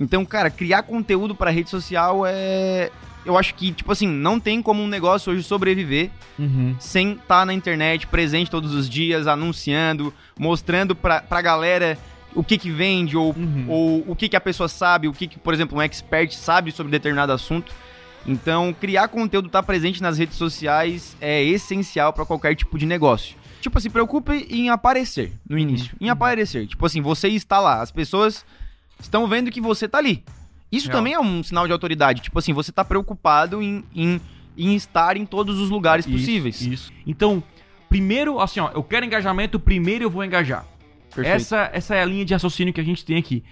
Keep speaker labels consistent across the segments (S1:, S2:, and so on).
S1: Então, cara, criar conteúdo para rede social é. Eu acho que, tipo assim, não tem como um negócio hoje sobreviver
S2: Uhum.
S1: sem estar na internet, presente todos os dias, anunciando, mostrando pra, pra galera o que que vende, ou,
S2: Uhum.
S1: ou o que que a pessoa sabe, o que que, por exemplo, um expert sabe sobre determinado assunto. Então, criar conteúdo, estar presente nas redes sociais é essencial para qualquer tipo de negócio. Tipo assim, preocupe em aparecer no início. Em aparecer. Tipo assim, você está lá, as pessoas estão vendo que você tá ali. Isso
S2: Real.
S1: também é um sinal de autoridade. Tipo assim, você tá preocupado em, em, em estar em todos os lugares
S2: Isso,
S1: possíveis.
S2: Isso. Então, primeiro, assim, ó, eu quero engajamento, primeiro eu vou engajar.
S1: Perfeito.
S2: Essa, essa é a linha de raciocínio que a gente tem aqui.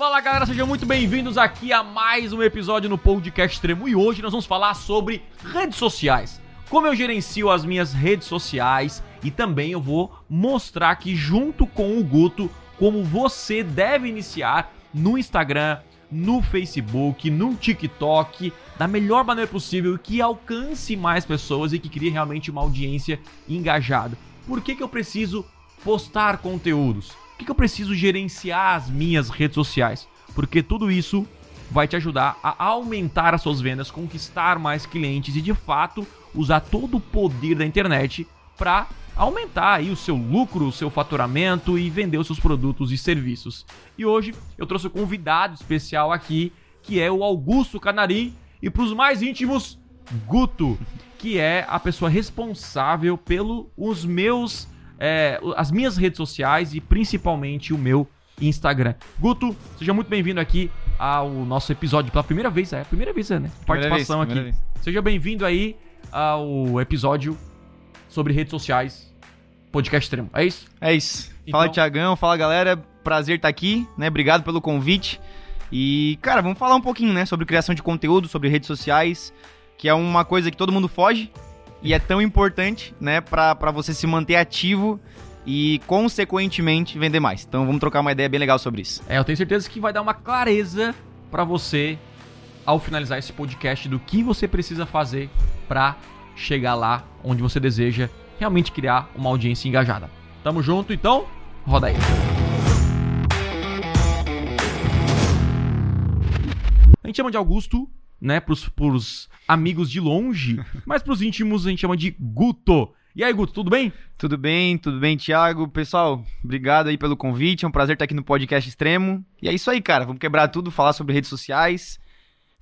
S2: Fala galera, sejam muito bem-vindos aqui a mais um episódio no Podcast Extremo e hoje nós vamos falar sobre redes sociais. Como eu gerencio as minhas redes sociais e também eu vou mostrar aqui junto com o Guto como você deve iniciar no Instagram, no Facebook, no TikTok, da melhor maneira possível que alcance mais pessoas e que crie realmente uma audiência engajada. Por que, que eu preciso postar conteúdos? Que, que eu preciso gerenciar as minhas redes sociais? Porque tudo isso vai te ajudar a aumentar as suas vendas, conquistar mais clientes e de fato usar todo o poder da internet para aumentar aí o seu lucro, o seu faturamento e vender os seus produtos e serviços. E hoje eu trouxe um convidado especial aqui, que é o Augusto Canarim, e para os mais íntimos, Guto, que é a pessoa responsável pelos meus é, as minhas redes sociais e principalmente o meu Instagram. Guto, seja muito bem-vindo aqui ao nosso episódio pela primeira vez, é a primeira vez, né? Participação
S1: vez,
S2: aqui.
S1: primeira
S2: Seja bem-vindo aí ao episódio sobre redes sociais, podcast extremo. É isso?
S1: É isso.
S2: Então-
S1: Fala, Tiagão. Fala, galera. Prazer estar aqui, né? Obrigado pelo convite. E, cara, vamos falar um pouquinho, né? Sobre criação de conteúdo, sobre redes sociais, que é uma coisa que todo mundo foge e é tão importante, né? Pra você se manter ativo e, consequentemente, vender mais. Então, vamos trocar uma ideia bem legal sobre isso.
S2: É, eu tenho certeza que vai dar uma clareza pra você ao finalizar esse podcast do que você precisa fazer pra chegar lá onde você deseja realmente criar uma audiência engajada. Tamo junto, então, roda aí. A gente chama de Augusto, né, pros, pros amigos de longe, mas pros íntimos a gente chama de Guto. E aí, Guto, tudo bem?
S1: Tudo bem, tudo bem, Thiago? Pessoal, obrigado aí pelo convite. É um prazer estar aqui no podcast Extremo. E é isso aí, cara. Vamos quebrar tudo, falar sobre redes sociais,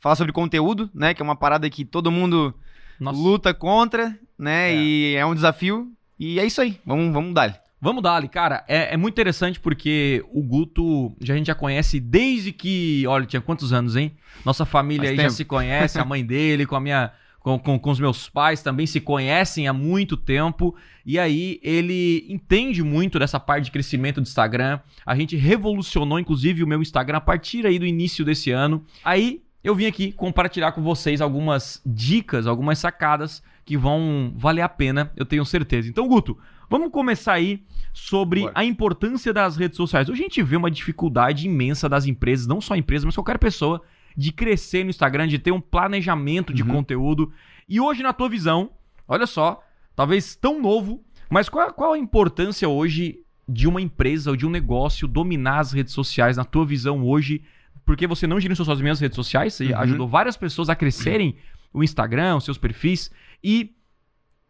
S1: falar sobre conteúdo, né? Que é uma parada que todo mundo
S2: Nossa.
S1: luta contra, né?
S2: É.
S1: E é um desafio. E é isso aí. Vamos, vamos dar.
S2: Vamos dar ali, cara. É, é muito interessante porque o Guto já, a gente já conhece desde que. Olha, tinha quantos anos, hein? Nossa família
S1: Faz
S2: aí já se conhece, a mãe dele, com a minha. Com, com, com os meus pais também se conhecem há muito tempo. E aí ele entende muito dessa parte de crescimento do Instagram. A gente revolucionou, inclusive, o meu Instagram a partir aí do início desse ano. Aí eu vim aqui compartilhar com vocês algumas dicas, algumas sacadas que vão valer a pena, eu tenho certeza. Então, Guto, vamos começar aí sobre
S1: Bora.
S2: a importância das redes sociais. Hoje a gente vê uma dificuldade imensa das empresas, não só empresas, mas qualquer pessoa, de crescer no Instagram, de ter um planejamento de
S1: Uhum.
S2: conteúdo. E hoje, na tua visão, olha só, talvez tão novo, mas qual, qual a importância hoje de uma empresa ou de um negócio dominar as redes sociais, na tua visão hoje? Porque você não gerenciou suas mesmas redes sociais, você
S1: Uhum.
S2: ajudou várias pessoas a crescerem o Instagram, os seus perfis. E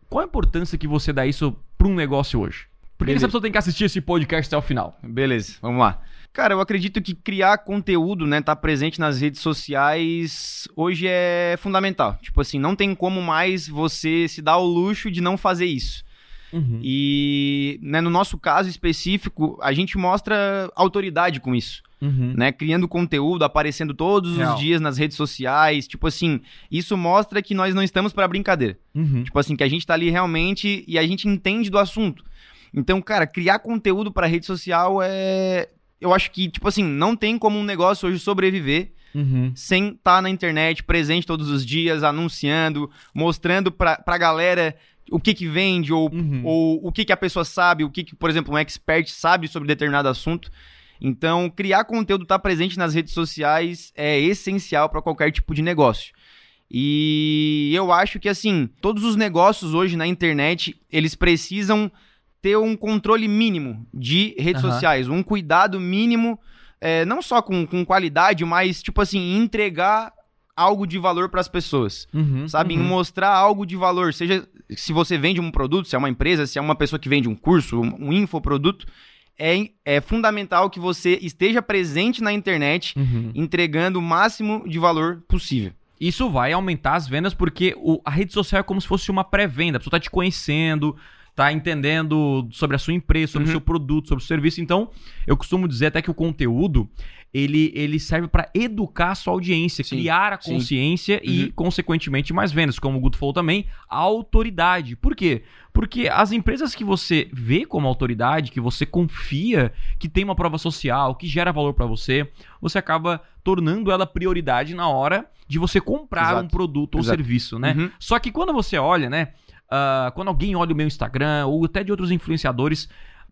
S2: qual a importância que você dá isso para um negócio hoje? Por que
S1: Beleza.
S2: essa pessoa tem que assistir esse podcast até o final?
S1: Beleza, vamos lá. Cara, eu acredito que criar conteúdo, né, tá presente nas redes sociais hoje é fundamental. Tipo assim, não tem como mais você se dar o luxo de não fazer isso.
S2: Uhum.
S1: E, né, no nosso caso específico, a gente mostra autoridade com isso.
S2: Uhum.
S1: né? Criando conteúdo, aparecendo todos
S2: Real.
S1: os dias nas redes sociais. Tipo assim, isso mostra que nós não estamos pra brincadeira.
S2: Uhum.
S1: Tipo assim, que a gente tá ali realmente e a gente entende do assunto. Então, cara, criar conteúdo pra rede social é. Eu acho que, tipo assim, não tem como um negócio hoje sobreviver
S2: Uhum.
S1: sem estar na internet, presente todos os dias, anunciando, mostrando pra, pra galera o que que vende, ou,
S2: Uhum.
S1: ou o que que a pessoa sabe, o que que, por exemplo, um expert sabe sobre determinado assunto. Então, criar conteúdo, estar presente nas redes sociais é essencial para qualquer tipo de negócio. E eu acho que, assim, todos os negócios hoje na internet, eles precisam ter um controle mínimo de redes
S2: Aham.
S1: sociais, um cuidado mínimo, é, não só com, com qualidade, mas, tipo assim, entregar algo de valor para as pessoas.
S2: Uhum,
S1: Sabe?
S2: Uhum.
S1: mostrar algo de valor. Seja se você vende um produto, se é uma empresa, se é uma pessoa que vende um curso, um, um infoproduto, é, é fundamental que você esteja presente na internet,
S2: Uhum.
S1: entregando o máximo de valor possível.
S2: Isso vai aumentar as vendas porque o- a rede social é como se fosse uma pré-venda. A pessoa tá te conhecendo, tá entendendo sobre a sua empresa, sobre o
S1: Uhum.
S2: seu produto, sobre o serviço. Então, eu costumo dizer até que o conteúdo ele, ele serve para educar a sua audiência,
S1: Sim,
S2: criar a
S1: sim.
S2: consciência e,
S1: Uhum.
S2: consequentemente, mais vendas. Como o Guto falou também, a autoridade. Por quê? Porque as empresas que você vê como autoridade, que você confia, que tem uma prova social, que gera valor para você, você acaba tornando ela prioridade na hora de você comprar
S1: Exato.
S2: um produto ou
S1: Exato.
S2: serviço, né?
S1: Uhum.
S2: Só que quando você olha, né? ah, quando alguém olha o meu Instagram ou até de outros influenciadores,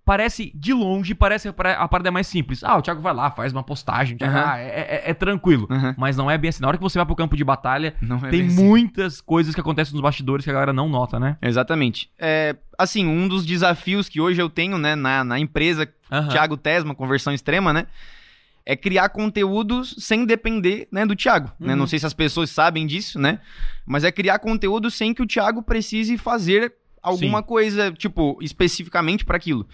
S2: parece de longe, parece a parada é mais simples. Ah, o Thiago vai lá, faz uma postagem, Thiago,
S1: Aham.
S2: ah, é, é- é tranquilo.
S1: Uhum.
S2: Mas não é bem assim. Na hora que você vai pro campo de batalha,
S1: é
S2: tem
S1: assim.
S2: muitas coisas que acontecem nos bastidores que a galera não nota, né?
S1: Exatamente. É, assim, um dos desafios que hoje eu tenho, né, na, na empresa
S2: Aham.
S1: Thiago Tesma, conversão extrema, né? É criar conteúdos sem depender, né, do Thiago, né?
S2: Uhum.
S1: Não sei se as pessoas sabem disso, né? Mas é criar conteúdo sem que o Thiago precise fazer alguma
S2: Sim.
S1: coisa, tipo, especificamente para aquilo.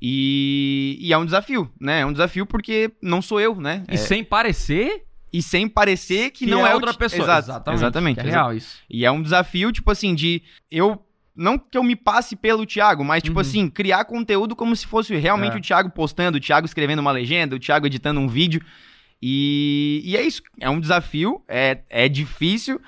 S1: E, e é um desafio, né? É um desafio porque não sou eu, né?
S2: E
S1: É-
S2: sem parecer
S1: e sem parecer que,
S2: que
S1: não é, o
S2: outra pessoa.
S1: Exato,
S2: exatamente.
S1: exatamente.
S2: é real isso.
S1: E é um desafio, tipo assim, de eu. Não que eu me passe pelo Thiago, mas, tipo
S2: Uhum.
S1: assim, criar conteúdo como se fosse realmente
S2: É.
S1: o Thiago postando, o Thiago escrevendo uma legenda, o Thiago editando um vídeo. E, e é isso. É um desafio, é, é difícil,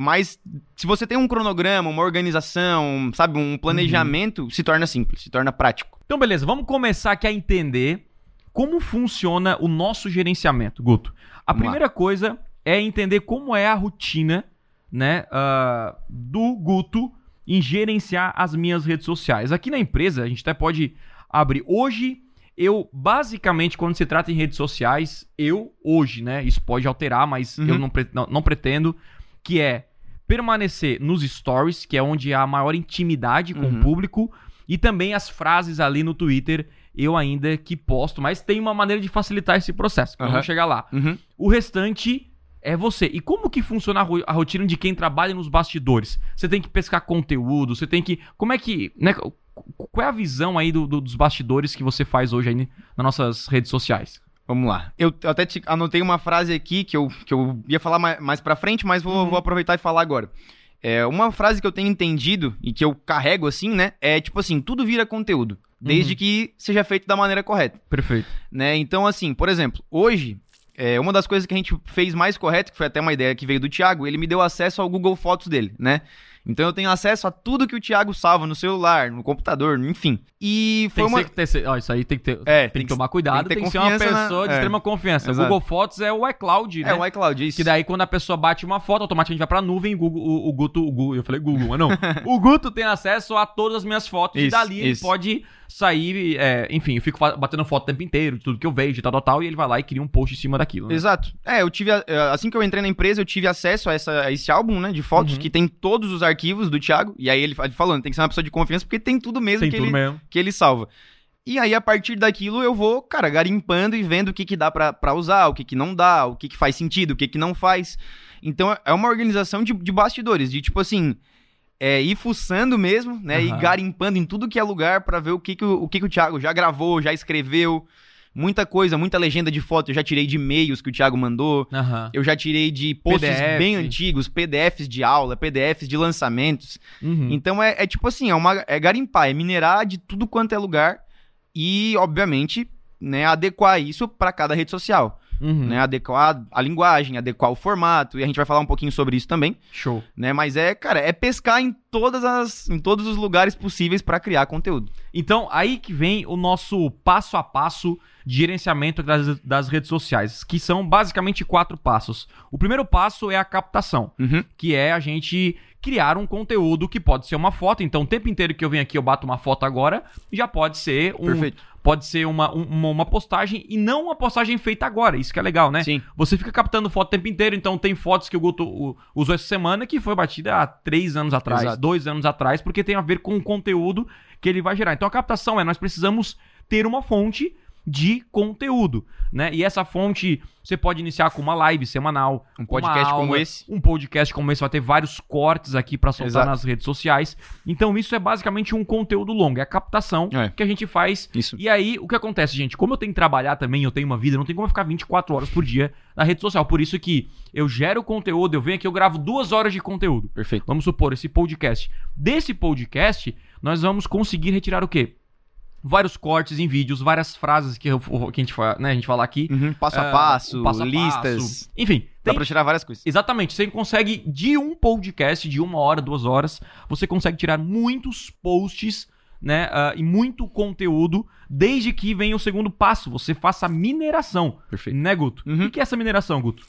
S1: mas se você tem um cronograma, uma organização, sabe, um planejamento,
S2: Uhum.
S1: se torna simples, se torna prático.
S2: Então, beleza, vamos começar aqui a entender como funciona o nosso gerenciamento, Guto. A
S1: Vamos lá.
S2: primeira coisa é entender como é a rotina, né, ah, do Guto em gerenciar as minhas redes sociais. Aqui na empresa, a gente até pode abrir. Hoje, eu, basicamente, quando se trata em redes sociais, eu, hoje, né, isso pode alterar, mas
S1: Uhum.
S2: eu não, não- não pretendo, que é permanecer nos stories, que é onde há a maior intimidade com
S1: Uhum.
S2: o público, e também as frases ali no Twitter, eu ainda que posto, mas tem uma maneira de facilitar esse processo, que
S1: Aham.
S2: vamos chegar lá.
S1: Uhum.
S2: O restante é você. E como que funciona a, ro- a rotina de quem trabalha nos bastidores? Você tem que pescar conteúdo, você tem que... Como é que... Né, qu- qual é a visão aí do- do- dos bastidores que você faz hoje aí nas nossas redes sociais?
S1: Vamos lá. Eu até te- anotei uma frase aqui que eu, que eu ia falar mais, mais pra frente, mas vou,
S2: Uhum.
S1: vou aproveitar e falar agora. É, uma frase que eu tenho entendido e que eu carrego assim, né? É tipo assim, tudo vira conteúdo. Desde
S2: Uhum.
S1: que seja feito da maneira correta,
S2: Perfeito.
S1: né? Então, assim, por exemplo, hoje, é, uma das coisas que a gente fez mais correto, que foi até uma ideia que veio do Thiago, ele me deu acesso ao Google Fotos dele, né? Então eu tenho acesso a tudo que o Thiago salva no celular, no computador, enfim. E foi
S2: Tem
S1: uma...
S2: que ser, ó, isso aí tem que ter,
S1: É,
S2: tem
S1: tem
S2: que
S1: que-
S2: tomar cuidado,
S1: tem
S2: tem
S1: que
S2: que,
S1: ter
S2: ser uma
S1: confiança na-
S2: pessoa de
S1: é.
S2: extrema confiança.
S1: Exato.
S2: Google Fotos é o iCloud, né?
S1: É, o iCloud, isso.
S2: Que daí quando a pessoa bate uma foto, automaticamente vai pra nuvem, o, Google, o, o Guto, o Google, eu falei Google, mas não. o Guto tem acesso a todas as minhas fotos e
S1: Isso,
S2: dali ele
S1: isso.
S2: pode sair, é, enfim, eu fico batendo foto o tempo inteiro, de tudo que eu vejo, tal, tal, tal, e ele vai lá e cria um post em cima daquilo. né?
S1: Exato. É, eu tive. Assim que eu entrei na empresa, eu tive acesso a, essa- a esse álbum, né? De fotos
S2: Uhum.
S1: que tem todos os arquivos do Thiago. E aí ele, fa- ele falando, tem que ser uma pessoa de confiança, porque tem tudo mesmo,
S2: Tem
S1: que,
S2: tudo
S1: ele,
S2: mesmo.
S1: que ele salva. E aí, a partir daquilo, eu vou, cara, garimpando e vendo o que, que dá pra usar, o que, que não dá, o que, que faz sentido, o que, que não faz. Então, é uma organização de, de bastidores, de tipo assim. É, ir fuçando mesmo, né? E
S2: Aham.
S1: garimpando em tudo que é lugar pra ver o que, que, o, o que, que o Thiago já gravou, já escreveu. Muita coisa, muita legenda de foto eu já tirei de e-mails que o Thiago mandou.
S2: Aham.
S1: Eu já tirei de posts
S2: PDF.
S1: bem antigos, PDFs de aula, PDFs de lançamentos.
S2: Uhum.
S1: Então é, é tipo assim, é, uma, é garimpar, é minerar de tudo quanto é lugar e, obviamente, né, adequar isso para cada rede social.
S2: Uhum.
S1: Né, adequar a linguagem, adequar o formato, e a gente vai falar um pouquinho sobre isso também,
S2: Show.
S1: né? Mas é, cara, é pescar em todas as em todos os lugares possíveis para criar conteúdo.
S2: Então, aí que vem o nosso passo a passo de gerenciamento das, das redes sociais, que são basicamente quatro passos. O primeiro passo é a captação,
S1: Uhum.
S2: que é a gente criar um conteúdo que pode ser uma foto. Então, o tempo inteiro que eu venho aqui, eu bato uma foto agora, já pode ser um,
S1: Perfeito.
S2: pode ser uma, um- uma, uma postagem e não uma postagem feita agora. Isso que é legal, né?
S1: Sim.
S2: Você fica captando foto o tempo inteiro, então tem fotos que o Guto usou essa semana que foi batida há três anos atrás,
S1: Exato.
S2: dois anos atrás, porque tem a ver com o conteúdo que ele vai gerar. Então a captação é, nós precisamos ter uma fonte de conteúdo, né? E essa fonte você pode iniciar com uma live semanal,
S1: Um podcast como
S2: aula,
S1: esse.
S2: um podcast como esse vai ter vários cortes aqui pra soltar
S1: Exato.
S2: nas redes sociais. Então isso é basicamente um conteúdo longo, é a captação
S1: É.
S2: que a gente faz
S1: Isso.
S2: e aí, o que acontece, gente? Como eu tenho que trabalhar também, eu tenho uma vida, não tem como eu ficar 24 horas por dia na rede social. Por isso que eu gero conteúdo, eu venho aqui, eu gravo duas horas de conteúdo.
S1: Perfeito.
S2: Vamos supor, esse podcast. Desse podcast, nós vamos conseguir retirar o quê? Vários cortes em vídeos, várias frases que, eu- que a, gente, né, a gente fala aqui.
S1: Uhum, Passo a
S2: Ah,
S1: passo,
S2: passo a
S1: listas.
S2: passo. Enfim,
S1: Dá
S2: tem
S1: pra tirar várias coisas.
S2: Exatamente, você consegue de um podcast, de uma hora, duas horas, você consegue tirar muitos posts, né, ah, e muito conteúdo, desde que venha o segundo passo, você faça a mineração,
S1: Perfeito.
S2: né, Guto?
S1: Uhum.
S2: O que é essa mineração, Guto?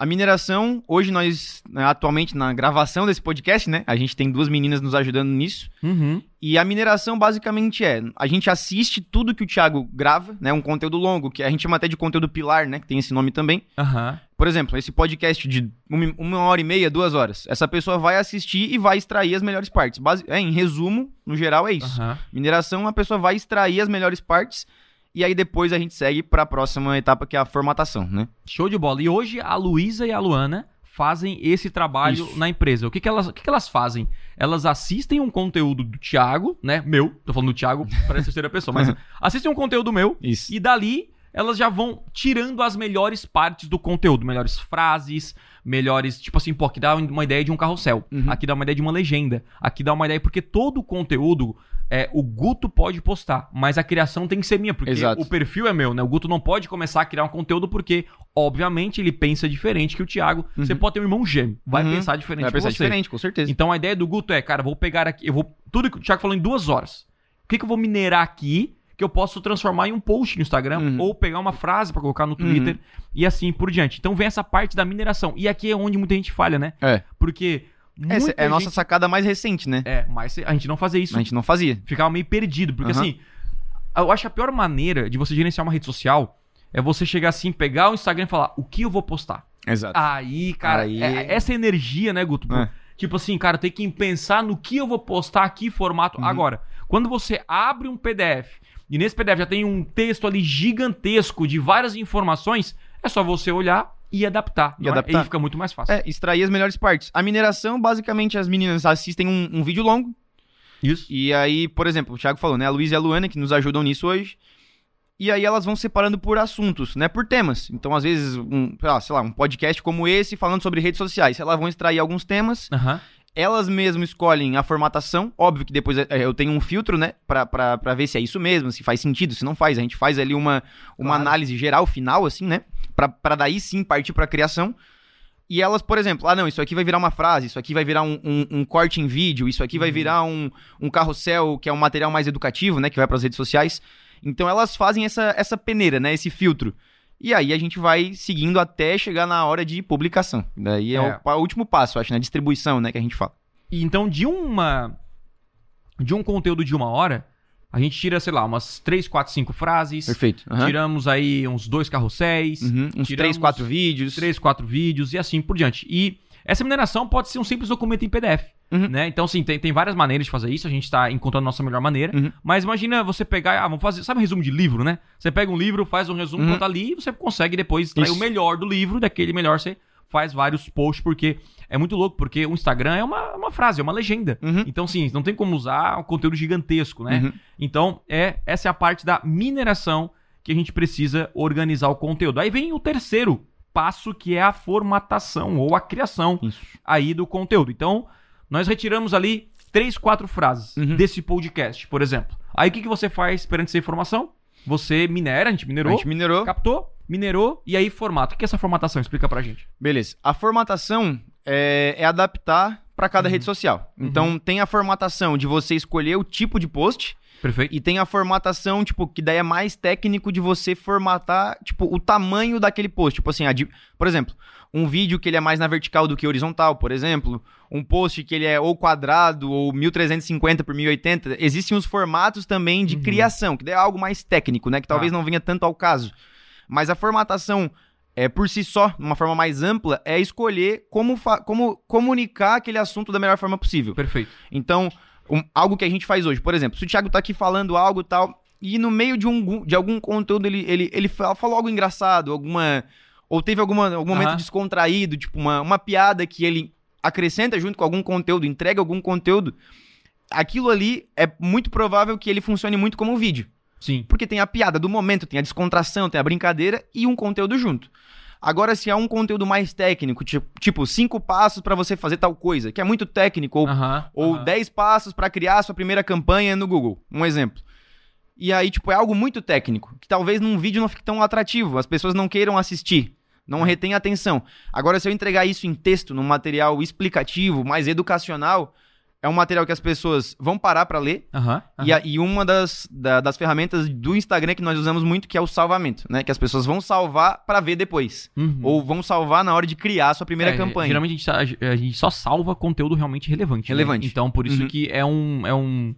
S1: A mineração, hoje nós, né, atualmente na gravação desse podcast, né? A gente tem duas meninas nos ajudando nisso.
S2: Uhum.
S1: E a mineração basicamente é: a gente assiste tudo que o Thiago grava, né? Um conteúdo longo, que a gente chama até de conteúdo pilar, né? Que tem esse nome também.
S2: Aham.
S1: Por exemplo, esse podcast de uma uma hora e meia, duas horas. Essa pessoa vai assistir e vai extrair as melhores partes. É, em resumo, no geral, é isso.
S2: Aham.
S1: Mineração, a pessoa vai extrair as melhores partes. E aí depois a gente segue para a próxima etapa, que é a formatação, né?
S2: Show de bola. E hoje a Luísa e a Luana fazem esse trabalho
S1: Isso.
S2: na empresa. O que, que, elas, o que, que elas fazem? Elas assistem um conteúdo do Thiago, né? Meu, tô falando do Thiago, parece terceira pessoa, mas assistem um conteúdo meu
S1: Isso.
S2: E dali, elas já vão tirando as melhores partes do conteúdo, melhores frases, melhores, tipo assim, pô, aqui dá uma ideia de um carrossel,
S1: Uhum.
S2: aqui dá uma ideia de uma legenda, aqui dá uma ideia, porque todo o conteúdo é, o Guto pode postar, mas a criação tem que ser minha, porque
S1: Exato.
S2: o perfil é meu, né? O Guto não pode começar a criar um conteúdo porque, obviamente, ele pensa diferente que o Thiago. Você pode ter um irmão gêmeo, vai
S1: Uhum.
S2: pensar diferente
S1: Vai pensar diferente, com certeza.
S2: Então a ideia do Guto é, cara, vou pegar aqui, eu vou. Tudo que o Thiago falou em duas horas. O que, que eu vou minerar aqui que eu posso transformar em um post no Instagram
S1: Uhum.
S2: ou pegar uma frase pra colocar no Twitter e assim por diante. Então vem essa parte da mineração. E aqui é onde muita gente falha, né?
S1: É.
S2: Porque.
S1: Essa
S2: muita
S1: é a nossa
S2: gente-
S1: sacada mais recente, né?
S2: É, mas a gente não fazia isso.
S1: A gente não fazia.
S2: Ficava meio perdido. Porque
S1: Aham.
S2: assim, eu acho que a pior maneira de você gerenciar uma rede social é você chegar assim, pegar o Instagram e falar o que eu vou postar.
S1: Exato.
S2: Aí, cara,
S1: Aí-
S2: é- essa energia, né, Guto?
S1: É.
S2: Tipo assim, cara, tem que pensar no que eu vou postar aqui, formato.
S1: Uhum.
S2: Agora, quando você abre um PDF e nesse PDF já tem um texto ali gigantesco de várias informações, é só você olhar e adaptar.
S1: E
S2: é?
S1: adaptar.
S2: E fica muito mais fácil.
S1: É, extrair as melhores partes. A mineração, basicamente, as meninas assistem um, um vídeo longo.
S2: Isso.
S1: E aí, por exemplo, o Thiago falou, né? A Luísa e a Luana, que nos ajudam nisso hoje. E aí elas vão separando por assuntos, né? Por temas. Então, às vezes, um, sei lá, sei lá, um podcast como esse, falando sobre redes sociais. Elas vão extrair alguns temas.
S2: Aham.
S1: Elas mesmas escolhem a formatação. Óbvio que depois é, eu tenho um filtro, né? Pra, pra, pra ver se é isso mesmo, se faz sentido, se não faz. A gente faz ali uma, uma
S2: Claro.
S1: análise geral, final, assim, né? Pra, pra daí sim partir pra criação. E elas, por exemplo, ah, não, isso aqui vai virar uma frase, isso aqui vai virar um, um- um corte em vídeo, isso aqui vai
S2: Uhum.
S1: virar um, um carrossel, que é um material mais educativo, né? Que vai pras redes sociais. Então elas fazem essa, essa peneira, né? Esse filtro. E aí a gente vai seguindo até chegar na hora de publicação. Daí é,
S2: É.
S1: O, o último passo, acho, né? Distribuição, né? Que a gente fala.
S2: E então, de uma. De um conteúdo de uma hora, a gente tira, sei lá, umas 3, 4, 5 frases.
S1: Perfeito. Aham.
S2: Tiramos aí uns dois carrosséis.
S1: Uhum, Uns
S2: Tiramos
S1: três, quatro vídeos.
S2: três, quatro vídeos e assim por diante. E essa mineração pode ser um simples documento em PDF.
S1: Uhum.
S2: Né? Então, sim, tem, tem várias maneiras de fazer isso. A gente está encontrando a nossa melhor maneira.
S1: Uhum.
S2: Mas imagina você pegar. Ah, vamos fazer. Sabe um resumo de livro, né? Você pega um livro, faz um resumo,
S1: Uhum.
S2: ali e você consegue depois extrair
S1: Isso.
S2: o melhor do livro. Daquele melhor você faz vários posts, porque é muito louco, porque o Instagram é uma, uma frase, é uma legenda.
S1: Uhum.
S2: Então, sim, não tem como usar um conteúdo gigantesco, né?
S1: Uhum.
S2: Então, é, essa é a parte da mineração que a gente precisa organizar o conteúdo. Aí vem o terceiro passo, que é a formatação ou a criação
S1: Isso.
S2: aí do conteúdo. Então, nós retiramos ali três, quatro frases
S1: Uhum.
S2: desse podcast, por exemplo. Aí o que, que você faz perante essa informação? Você minera, a gente
S1: A
S2: minerou,
S1: gente minerou.
S2: captou, minerou e aí formata. O que é essa formatação? Explica pra gente.
S1: Beleza. A formatação é, é adaptar para cada
S2: Uhum.
S1: rede social. Então, tem a formatação de você escolher o tipo de post.
S2: Perfeito.
S1: E tem a formatação, tipo, que daí é mais técnico de você formatar, tipo, o tamanho daquele post. Tipo assim, por exemplo, um vídeo que ele é mais na vertical do que horizontal, por exemplo. Um post que ele é ou quadrado ou 1350 por 1080. Existem os formatos também de
S2: Uhum.
S1: criação, que daí é algo mais técnico, né? Que talvez não venha tanto ao caso. Mas a formatação, é, por si só, de uma forma mais ampla, é escolher como, como comunicar aquele assunto da melhor forma possível.
S2: Perfeito.
S1: Então, um- algo que a gente faz hoje, por exemplo, se o Thiago tá aqui falando algo e tal, e no meio de, um, de algum conteúdo ele, ele, ele fa- falou algo engraçado, alguma. Ou teve alguma, algum momento
S2: Aham.
S1: descontraído, tipo uma, uma piada que ele acrescenta junto com algum conteúdo, entrega algum conteúdo, aquilo ali é muito provável que ele funcione muito como um vídeo.
S2: Sim.
S1: Porque tem a piada do momento, tem a descontração, tem a brincadeira e um conteúdo junto. Agora, se é um conteúdo mais técnico, tipo, tipo cinco passos pra você fazer tal coisa, que é muito técnico, ou ou. 10 passos para criar a sua primeira campanha no Google, um exemplo. E aí, tipo, é algo muito técnico, que talvez num vídeo não fique tão atrativo, as pessoas não queiram assistir, não retém atenção. Agora, se eu entregar isso em texto, num material explicativo, mais educacional, é um material que as pessoas vão parar para ler.
S2: Aham.
S1: E, a- e uma das, da- das ferramentas do Instagram que nós usamos muito, que é o salvamento, né? Que as pessoas vão salvar para ver depois.
S2: Uhum.
S1: Ou vão salvar na hora de criar a sua primeira
S2: É,
S1: campanha.
S2: Geralmente a gente, sa- a gente só salva conteúdo realmente relevante. né?
S1: Relevante.
S2: Então, por isso
S1: Uhum.
S2: que é um. É, um,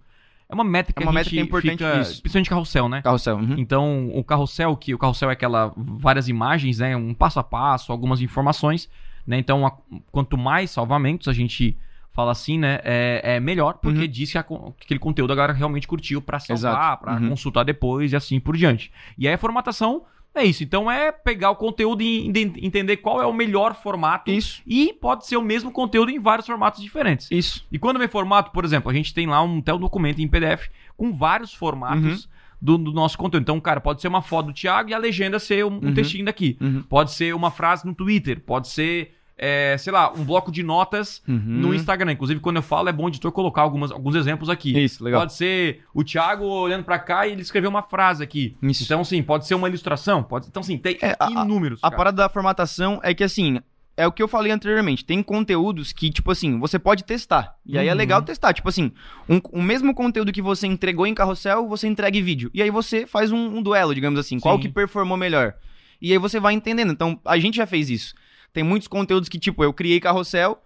S2: é uma métrica
S1: É uma
S2: que a
S1: métrica
S2: gente
S1: importante
S2: fica,
S1: nisso.
S2: Principalmente carrossel, né?
S1: Carrossel. uhum.
S2: Então, o carrossel, que o carrossel é aquela várias imagens, né? Um passo a passo, algumas informações, né? Então, a- quanto mais salvamentos a gente fala assim, né? É, é melhor, porque
S1: Uhum.
S2: diz que, a aquele conteúdo a galera realmente curtiu pra salvar, pra
S1: Uhum.
S2: consultar depois e assim por diante. E aí a formatação é isso. Então, é pegar o conteúdo e enten- entender qual é o melhor formato.
S1: Isso,
S2: E pode ser o mesmo conteúdo em vários formatos diferentes.
S1: isso.
S2: E quando vem formato, por exemplo, a gente tem lá um tel documento em PDF com vários formatos do, do nosso conteúdo. Então, cara, pode ser uma foto do Thiago e a legenda ser um, um
S1: Uhum.
S2: textinho daqui.
S1: Uhum.
S2: Pode ser uma frase no Twitter. Pode ser, é, sei lá, um bloco de notas
S1: Uhum.
S2: no Instagram. Inclusive, quando eu falo, é bom o editor colocar algumas, alguns exemplos aqui.
S1: Isso, legal.
S2: Pode ser o Thiago olhando pra cá e ele escreveu uma frase aqui.
S1: Isso.
S2: Então, sim, pode ser uma ilustração. Pode... Então, sim, tem
S1: É, a-
S2: inúmeros.
S1: A
S2: cara.
S1: parada da formatação é que, assim, é o que eu falei anteriormente. Tem conteúdos que, tipo assim, você pode testar. E aí é
S2: Uhum.
S1: legal testar. Tipo assim, um, o mesmo conteúdo que você entregou em carrossel, você entrega em vídeo. E aí você faz um, um duelo, digamos assim. Qual
S2: Sim.
S1: que performou melhor? E aí você vai entendendo. Então, a gente já fez isso. Tem muitos conteúdos que, tipo, eu criei carrossel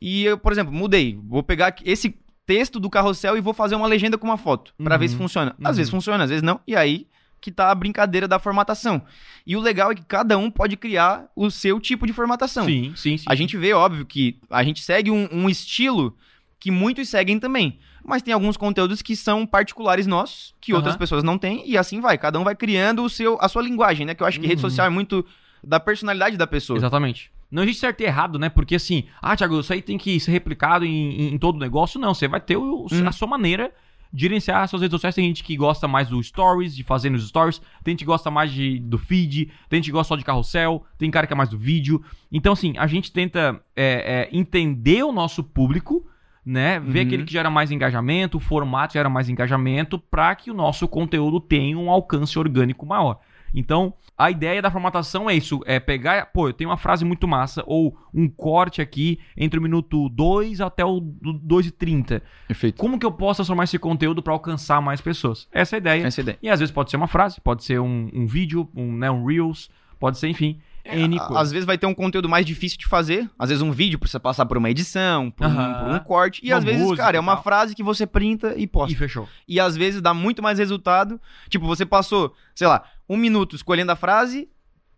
S1: e eu, por exemplo, mudei. Vou pegar esse texto do carrossel e vou fazer uma legenda com uma foto. Pra
S2: Uhum.
S1: ver se funciona. Às
S2: Uhum.
S1: vezes funciona, às vezes não. E aí que tá a brincadeira da formatação. E o legal é que cada um pode criar o seu tipo de formatação.
S2: Sim, sim, sim.
S1: A gente vê, óbvio, que a gente segue um, um estilo que muitos seguem também. Mas tem alguns conteúdos que são particulares nossos, que
S2: Aham.
S1: outras pessoas não têm, e assim vai. Cada um vai criando o seu, a sua linguagem, né? Que eu acho que rede
S2: Uhum.
S1: social é muito da personalidade da pessoa.
S2: Exatamente. Não existe certo e errado, né? Porque assim, ah, Thiago, isso aí tem que ser replicado em, em- todo negócio. Não, você vai ter o-
S1: Hum.
S2: a sua maneira de gerenciar as suas redes sociais. Tem gente que gosta mais do stories, de fazer nos stories. Tem gente que gosta mais de, do feed. Tem gente que gosta só de carrossel. Tem cara que é mais do vídeo. Então, assim, a gente tenta é, é, entender o nosso público, né? Ver
S1: Uhum.
S2: aquele que gera mais engajamento, o formato gera mais engajamento, para que o nosso conteúdo tenha um alcance orgânico maior. Então, a ideia da formatação é isso: é pegar, pô, eu tenho uma frase muito massa, ou um corte aqui entre o minuto 2 até o 2 e 30.
S1: Perfeito.
S2: Como que eu posso transformar esse conteúdo para alcançar mais pessoas? Essa é a ideia.
S1: Essa é a ideia.
S2: E às vezes pode ser uma frase, pode ser um, um vídeo, um, né, um Reels, pode ser, enfim, N
S1: Á-
S2: coisa.
S1: Às vezes vai ter um conteúdo mais difícil de fazer. Às vezes um vídeo precisa passar por uma edição, por, um, por um corte. E
S2: Uma
S1: às vezes,
S2: música
S1: cara, é uma
S2: tal.
S1: frase que você printa e posta.
S2: E fechou.
S1: E às vezes dá muito mais resultado. Tipo, você passou, sei lá, um minuto escolhendo a frase,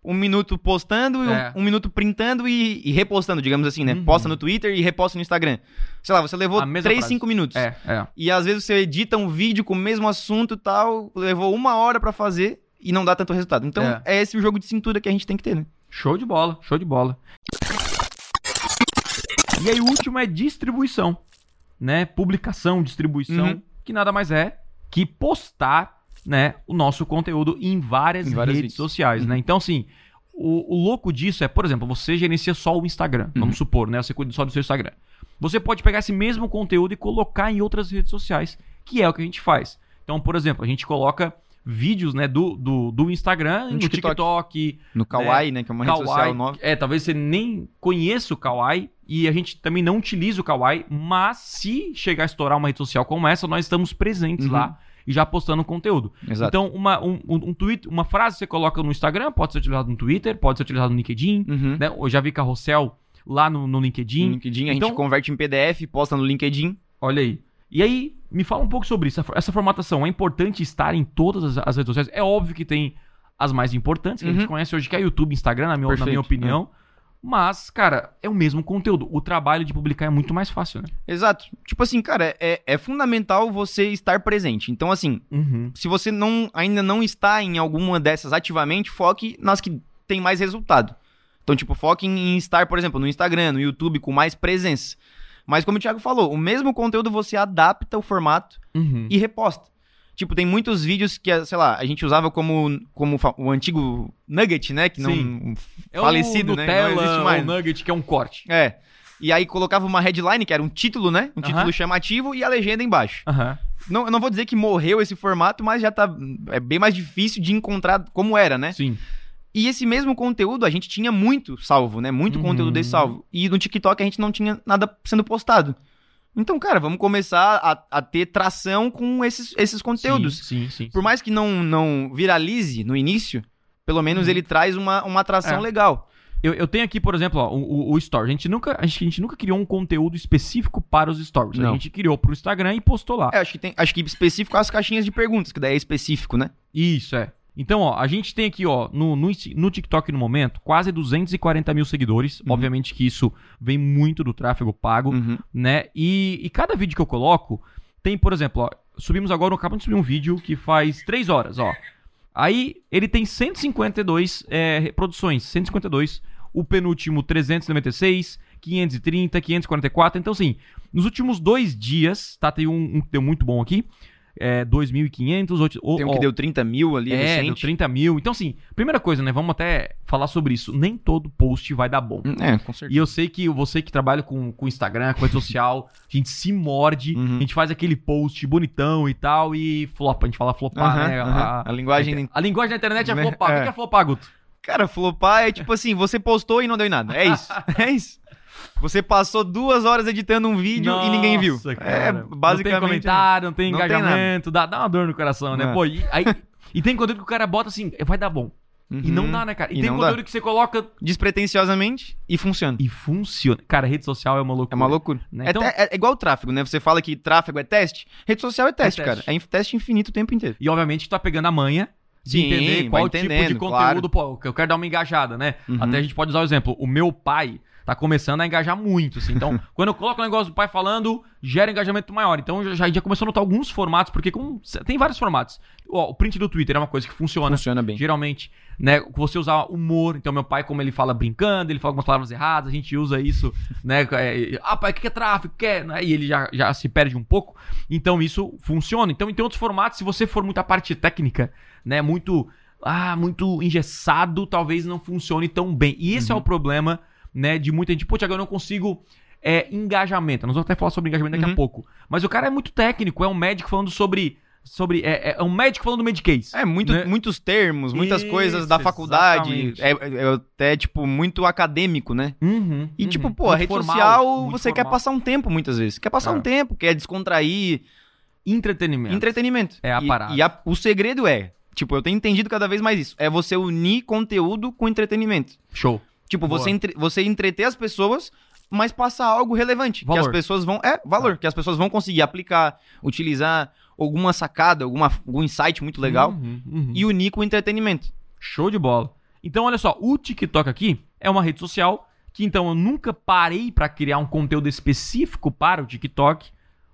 S1: um minuto postando, e um-
S2: É.
S1: um, minuto printando e, e repostando, digamos assim, né?
S2: Uhum.
S1: Posta no Twitter e reposta no Instagram. Sei lá, você levou
S2: A mesma
S1: 3,
S2: frase.
S1: 5 minutos.
S2: É, é.
S1: E às vezes você edita um vídeo com o mesmo assunto e tal, levou uma hora pra fazer e não dá tanto resultado. Então
S2: É.
S1: é. esse o jogo de cintura que a gente tem que ter, né?
S2: Show de bola, show de bola. E aí o último é distribuição, né? Publicação, distribuição,
S1: Uhum.
S2: que nada mais é que postar, né, o nosso conteúdo em várias,
S1: Em várias
S2: redes
S1: redes.
S2: sociais,
S1: Uhum.
S2: né? Então assim, o, o louco disso é, por exemplo, você gerencia só o Instagram,
S1: Uhum.
S2: vamos supor, né? Você cuida só do seu Instagram. Você pode pegar esse mesmo conteúdo e colocar em outras redes sociais, que é o que a gente faz. Então, por exemplo, a gente coloca vídeos, né, do, do, do Instagram
S1: No
S2: no
S1: TikTok.
S2: TikTok,
S1: No Kawaii, né? Que é uma rede social nova.
S2: é, talvez você nem conheça o Kawaii e a gente também não utiliza o Kawaii, mas se chegar a estourar uma rede social como essa, nós estamos presentes
S1: Uhum.
S2: lá. e já postando conteúdo.
S1: Exato.
S2: Então, uma, um, um, tweet, uma frase que você coloca no Instagram pode ser utilizada no Twitter, pode ser utilizada no LinkedIn.
S1: Uhum.
S2: Né? Eu já vi carrossel lá no, no LinkedIn.
S1: No LinkedIn, a
S2: Então-
S1: gente converte em PDF, posta no LinkedIn.
S2: Olha aí. E aí, me fala um pouco sobre isso. Essa- formatação é importante estar em todas as, redes sociais. É óbvio que tem as mais importantes, que a gente
S1: Uhum.
S2: conhece hoje, que é YouTube, Instagram, na minha, na minha opinião. Mas, cara, é o mesmo conteúdo. O trabalho de publicar é muito mais fácil, né?
S1: Exato. Tipo assim, cara, é, é fundamental você estar presente. Então, assim,
S2: Uhum.
S1: se você não, ainda não está em alguma dessas ativamente, foque nas que tem mais resultado. Então, tipo, foque em estar, por exemplo, no Instagram, no YouTube, com mais presença. Mas como o Thiago falou, o mesmo conteúdo você adapta o formato
S2: Uhum.
S1: e reposta. Tipo, tem muitos vídeos que, sei lá, a gente usava como, como o antigo Nugget, né? Que não.
S2: É
S1: falecido,
S2: o
S1: né?
S2: Nutella,
S1: Não existe mais.
S2: o Nugget, que é um corte.
S1: É. E aí colocava uma headline, que era um título, né? Um título
S2: Aham.
S1: chamativo e a legenda embaixo.
S2: Aham.
S1: Não, eu não vou dizer que morreu esse formato, mas já tá. É bem mais difícil de encontrar como era, né?
S2: Sim.
S1: E esse mesmo conteúdo a gente tinha muito salvo, né? Muito
S2: Uhum.
S1: conteúdo desse salvo. E no TikTok a gente não tinha nada sendo postado. Então, cara, vamos começar a, a ter tração com esses, esses conteúdos.
S2: Sim, sim, sim.
S1: Por mais que não, não viralize no início, pelo menos
S2: Uhum.
S1: ele traz uma, uma atração
S2: É.
S1: legal.
S2: Eu, eu tenho aqui, por exemplo, ó, o, o, o Story. A gente, nunca, a, gente, a gente nunca criou um conteúdo específico para os Stories. A
S1: Não.
S2: gente criou pro Instagram e postou lá.
S1: É, acho que tem. Acho que específico as caixinhas de perguntas, que daí é específico, né?
S2: Isso, é. Então, ó, a gente tem aqui, ó, no, no, no TikTok no momento, quase 240 mil seguidores.
S1: Uhum.
S2: Obviamente que isso vem muito do tráfego pago,
S1: Uhum.
S2: né? E, e cada vídeo que eu coloco tem, por exemplo, ó, subimos agora, acabamos de subir um vídeo que faz 3 horas, ó. Aí ele tem 152 é, reproduções, 152. O penúltimo 396, 530, 544. Então, assim, nos últimos dois dias, tá? Tem um, um que deu muito bom aqui. É, 2.500. outro-
S1: Tem um
S2: ó,
S1: que deu 30 mil ali
S2: é, deu
S1: recente.
S2: 30 mil. Então, assim, primeira coisa, né? Vamos até falar sobre isso. Nem todo post vai dar bom.
S1: É, com certeza.
S2: E eu sei que você que trabalha com, com Instagram, com rede social, a gente se morde,
S1: Uhum.
S2: a gente faz aquele post bonitão e tal, e flopa. A gente fala flopar,
S1: Aham,
S2: né?
S1: aham.
S2: A,
S1: A linguagem.
S2: a linguagem da internet é
S1: Né?
S2: flopar. O
S1: É.
S2: que é flopar, Guto?
S1: Cara, flopar é tipo assim, você postou e não deu em nada. É isso. É isso. Você passou duas horas editando um vídeo e ninguém viu.
S2: Nossa,
S1: É,
S2: cara. Não tem
S1: basicamente.
S2: comentário, não tem
S1: Não tem
S2: engajamento, dá, dá uma dor no coração, né?
S1: É.
S2: Pô, e, aí, e tem conteúdo que o cara bota assim, vai dar bom. E não
S1: Uhum.
S2: dá, né, cara? E,
S1: E
S2: tem
S1: não
S2: conteúdo
S1: dá.
S2: que você coloca
S1: Despretensiosamente e funciona.
S2: e funciona. Cara, rede social é uma
S1: É
S2: loucura.
S1: uma loucura.
S2: Né?
S1: É,
S2: Então-
S1: é igual o tráfego, né? Você fala que tráfego é teste. Rede social é teste,
S2: teste.
S1: cara. É teste infinito o tempo inteiro.
S2: E obviamente tu tá pegando a manha de
S1: Sim,
S2: entender qual tipo de conteúdo, pô, que eu quero dar uma engajada, né?
S1: Uhum.
S2: Até a gente pode usar o exemplo. O meu pai tá começando a engajar muito, assim. Então, quando eu coloco o negócio do pai falando, gera engajamento maior. Então, já, já começou a notar alguns formatos, porque como, tem vários formatos. Ó, o print do Twitter é uma coisa que funciona.
S1: Funciona bem.
S2: Geralmente, né? Você usar humor. Então, meu pai, como ele fala brincando, ele fala algumas palavras erradas, a gente usa isso, né? é, ah, pai, o que é tráfico? Que é? Né, E ele já, já se perde um pouco. Então, isso funciona. Então, tem outros formatos, se você for muito a parte técnica, né? Muito. Ah, muito engessado, talvez não funcione tão bem. E esse é o problema, né? De muita gente. Pô, Thiago, eu não consigo. É, engajamento. Nós vamos até falar sobre engajamento daqui a
S1: Uhum.
S2: pouco. Mas o cara é muito técnico, é um médico falando sobre. sobre é, é um médico falando do Medicase.
S1: É, muito,
S2: Né?
S1: muitos termos, muitas
S2: Isso,
S1: coisas da faculdade. É, é- é até, tipo, muito acadêmico, né?
S2: Uhum,
S1: E,
S2: uhum.
S1: tipo, pô, a
S2: Muito
S1: rede
S2: formal,
S1: social, você quer
S2: formal.
S1: passar um tempo, muitas vezes. Quer passar
S2: É.
S1: um tempo, quer descontrair.
S2: Entretenimento.
S1: Entretenimento.
S2: É a
S1: e,
S2: parada.
S1: E a- o segredo é, tipo, eu tenho entendido cada vez mais isso. É você unir conteúdo com entretenimento.
S2: Show.
S1: Tipo,
S2: Boa.
S1: você, entre- você entreter as pessoas, mas passar algo relevante. Que
S2: Valor.
S1: as pessoas vão. É, valor. Que as pessoas vão conseguir aplicar, utilizar alguma sacada, alguma, algum insight muito legal.
S2: Uhum, uhum.
S1: E unir com o entretenimento.
S2: Show de bola. Então, olha só, o TikTok aqui é uma rede social que então eu nunca parei pra criar um conteúdo específico para o TikTok,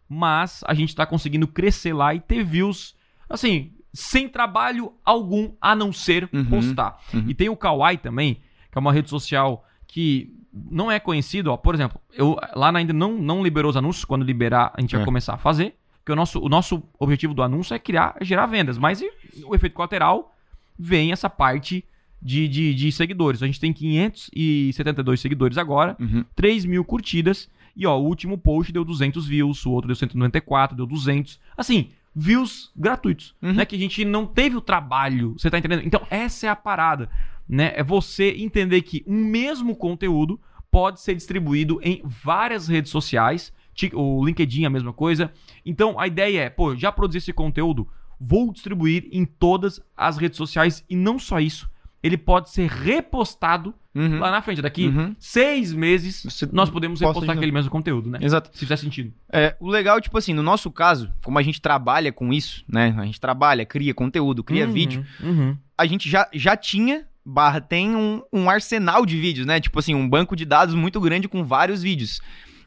S2: mas a gente tá conseguindo crescer lá e ter views, assim, sem trabalho algum a não ser
S1: Uhum,
S2: postar.
S1: uhum.
S2: E tem o Kawaii também, que é uma rede social que não é conhecido, ó, por exemplo, eu lá ainda não, não liberou os anúncios, quando liberar a gente vai
S1: É.
S2: começar a fazer, porque o nosso, o nosso objetivo do anúncio é criar, é gerar vendas, mas e o efeito colateral vem essa parte de, de, de seguidores. A gente tem 572 seguidores agora,
S1: Uhum.
S2: 3 mil curtidas, e ó, o último post deu 200 views, o outro deu 194, deu 200. Assim, views gratuitos,
S1: Uhum.
S2: né? Que a gente não teve o trabalho, você tá entendendo? Então, essa é a parada, né? É você entender que um mesmo conteúdo pode ser distribuído em várias redes sociais, o LinkedIn é a mesma coisa. Então, a ideia é, pô, já produzi esse conteúdo, vou distribuir em todas as redes sociais e não só isso, ele pode ser repostado
S1: Uhum.
S2: lá na frente. Daqui
S1: Uhum.
S2: seis meses
S1: Você
S2: nós podemos
S1: posta de
S2: repostar aquele mesmo conteúdo, né?
S1: Exato.
S2: Se fizer sentido.
S1: É, o legal, tipo assim, no nosso caso, como a gente trabalha com isso, né? A gente trabalha, cria conteúdo, cria
S2: Uhum,
S1: vídeo,
S2: uhum.
S1: a gente já, já tinha, barra, tem um, um arsenal de vídeos, né? Tipo assim, um banco de dados muito grande com vários vídeos.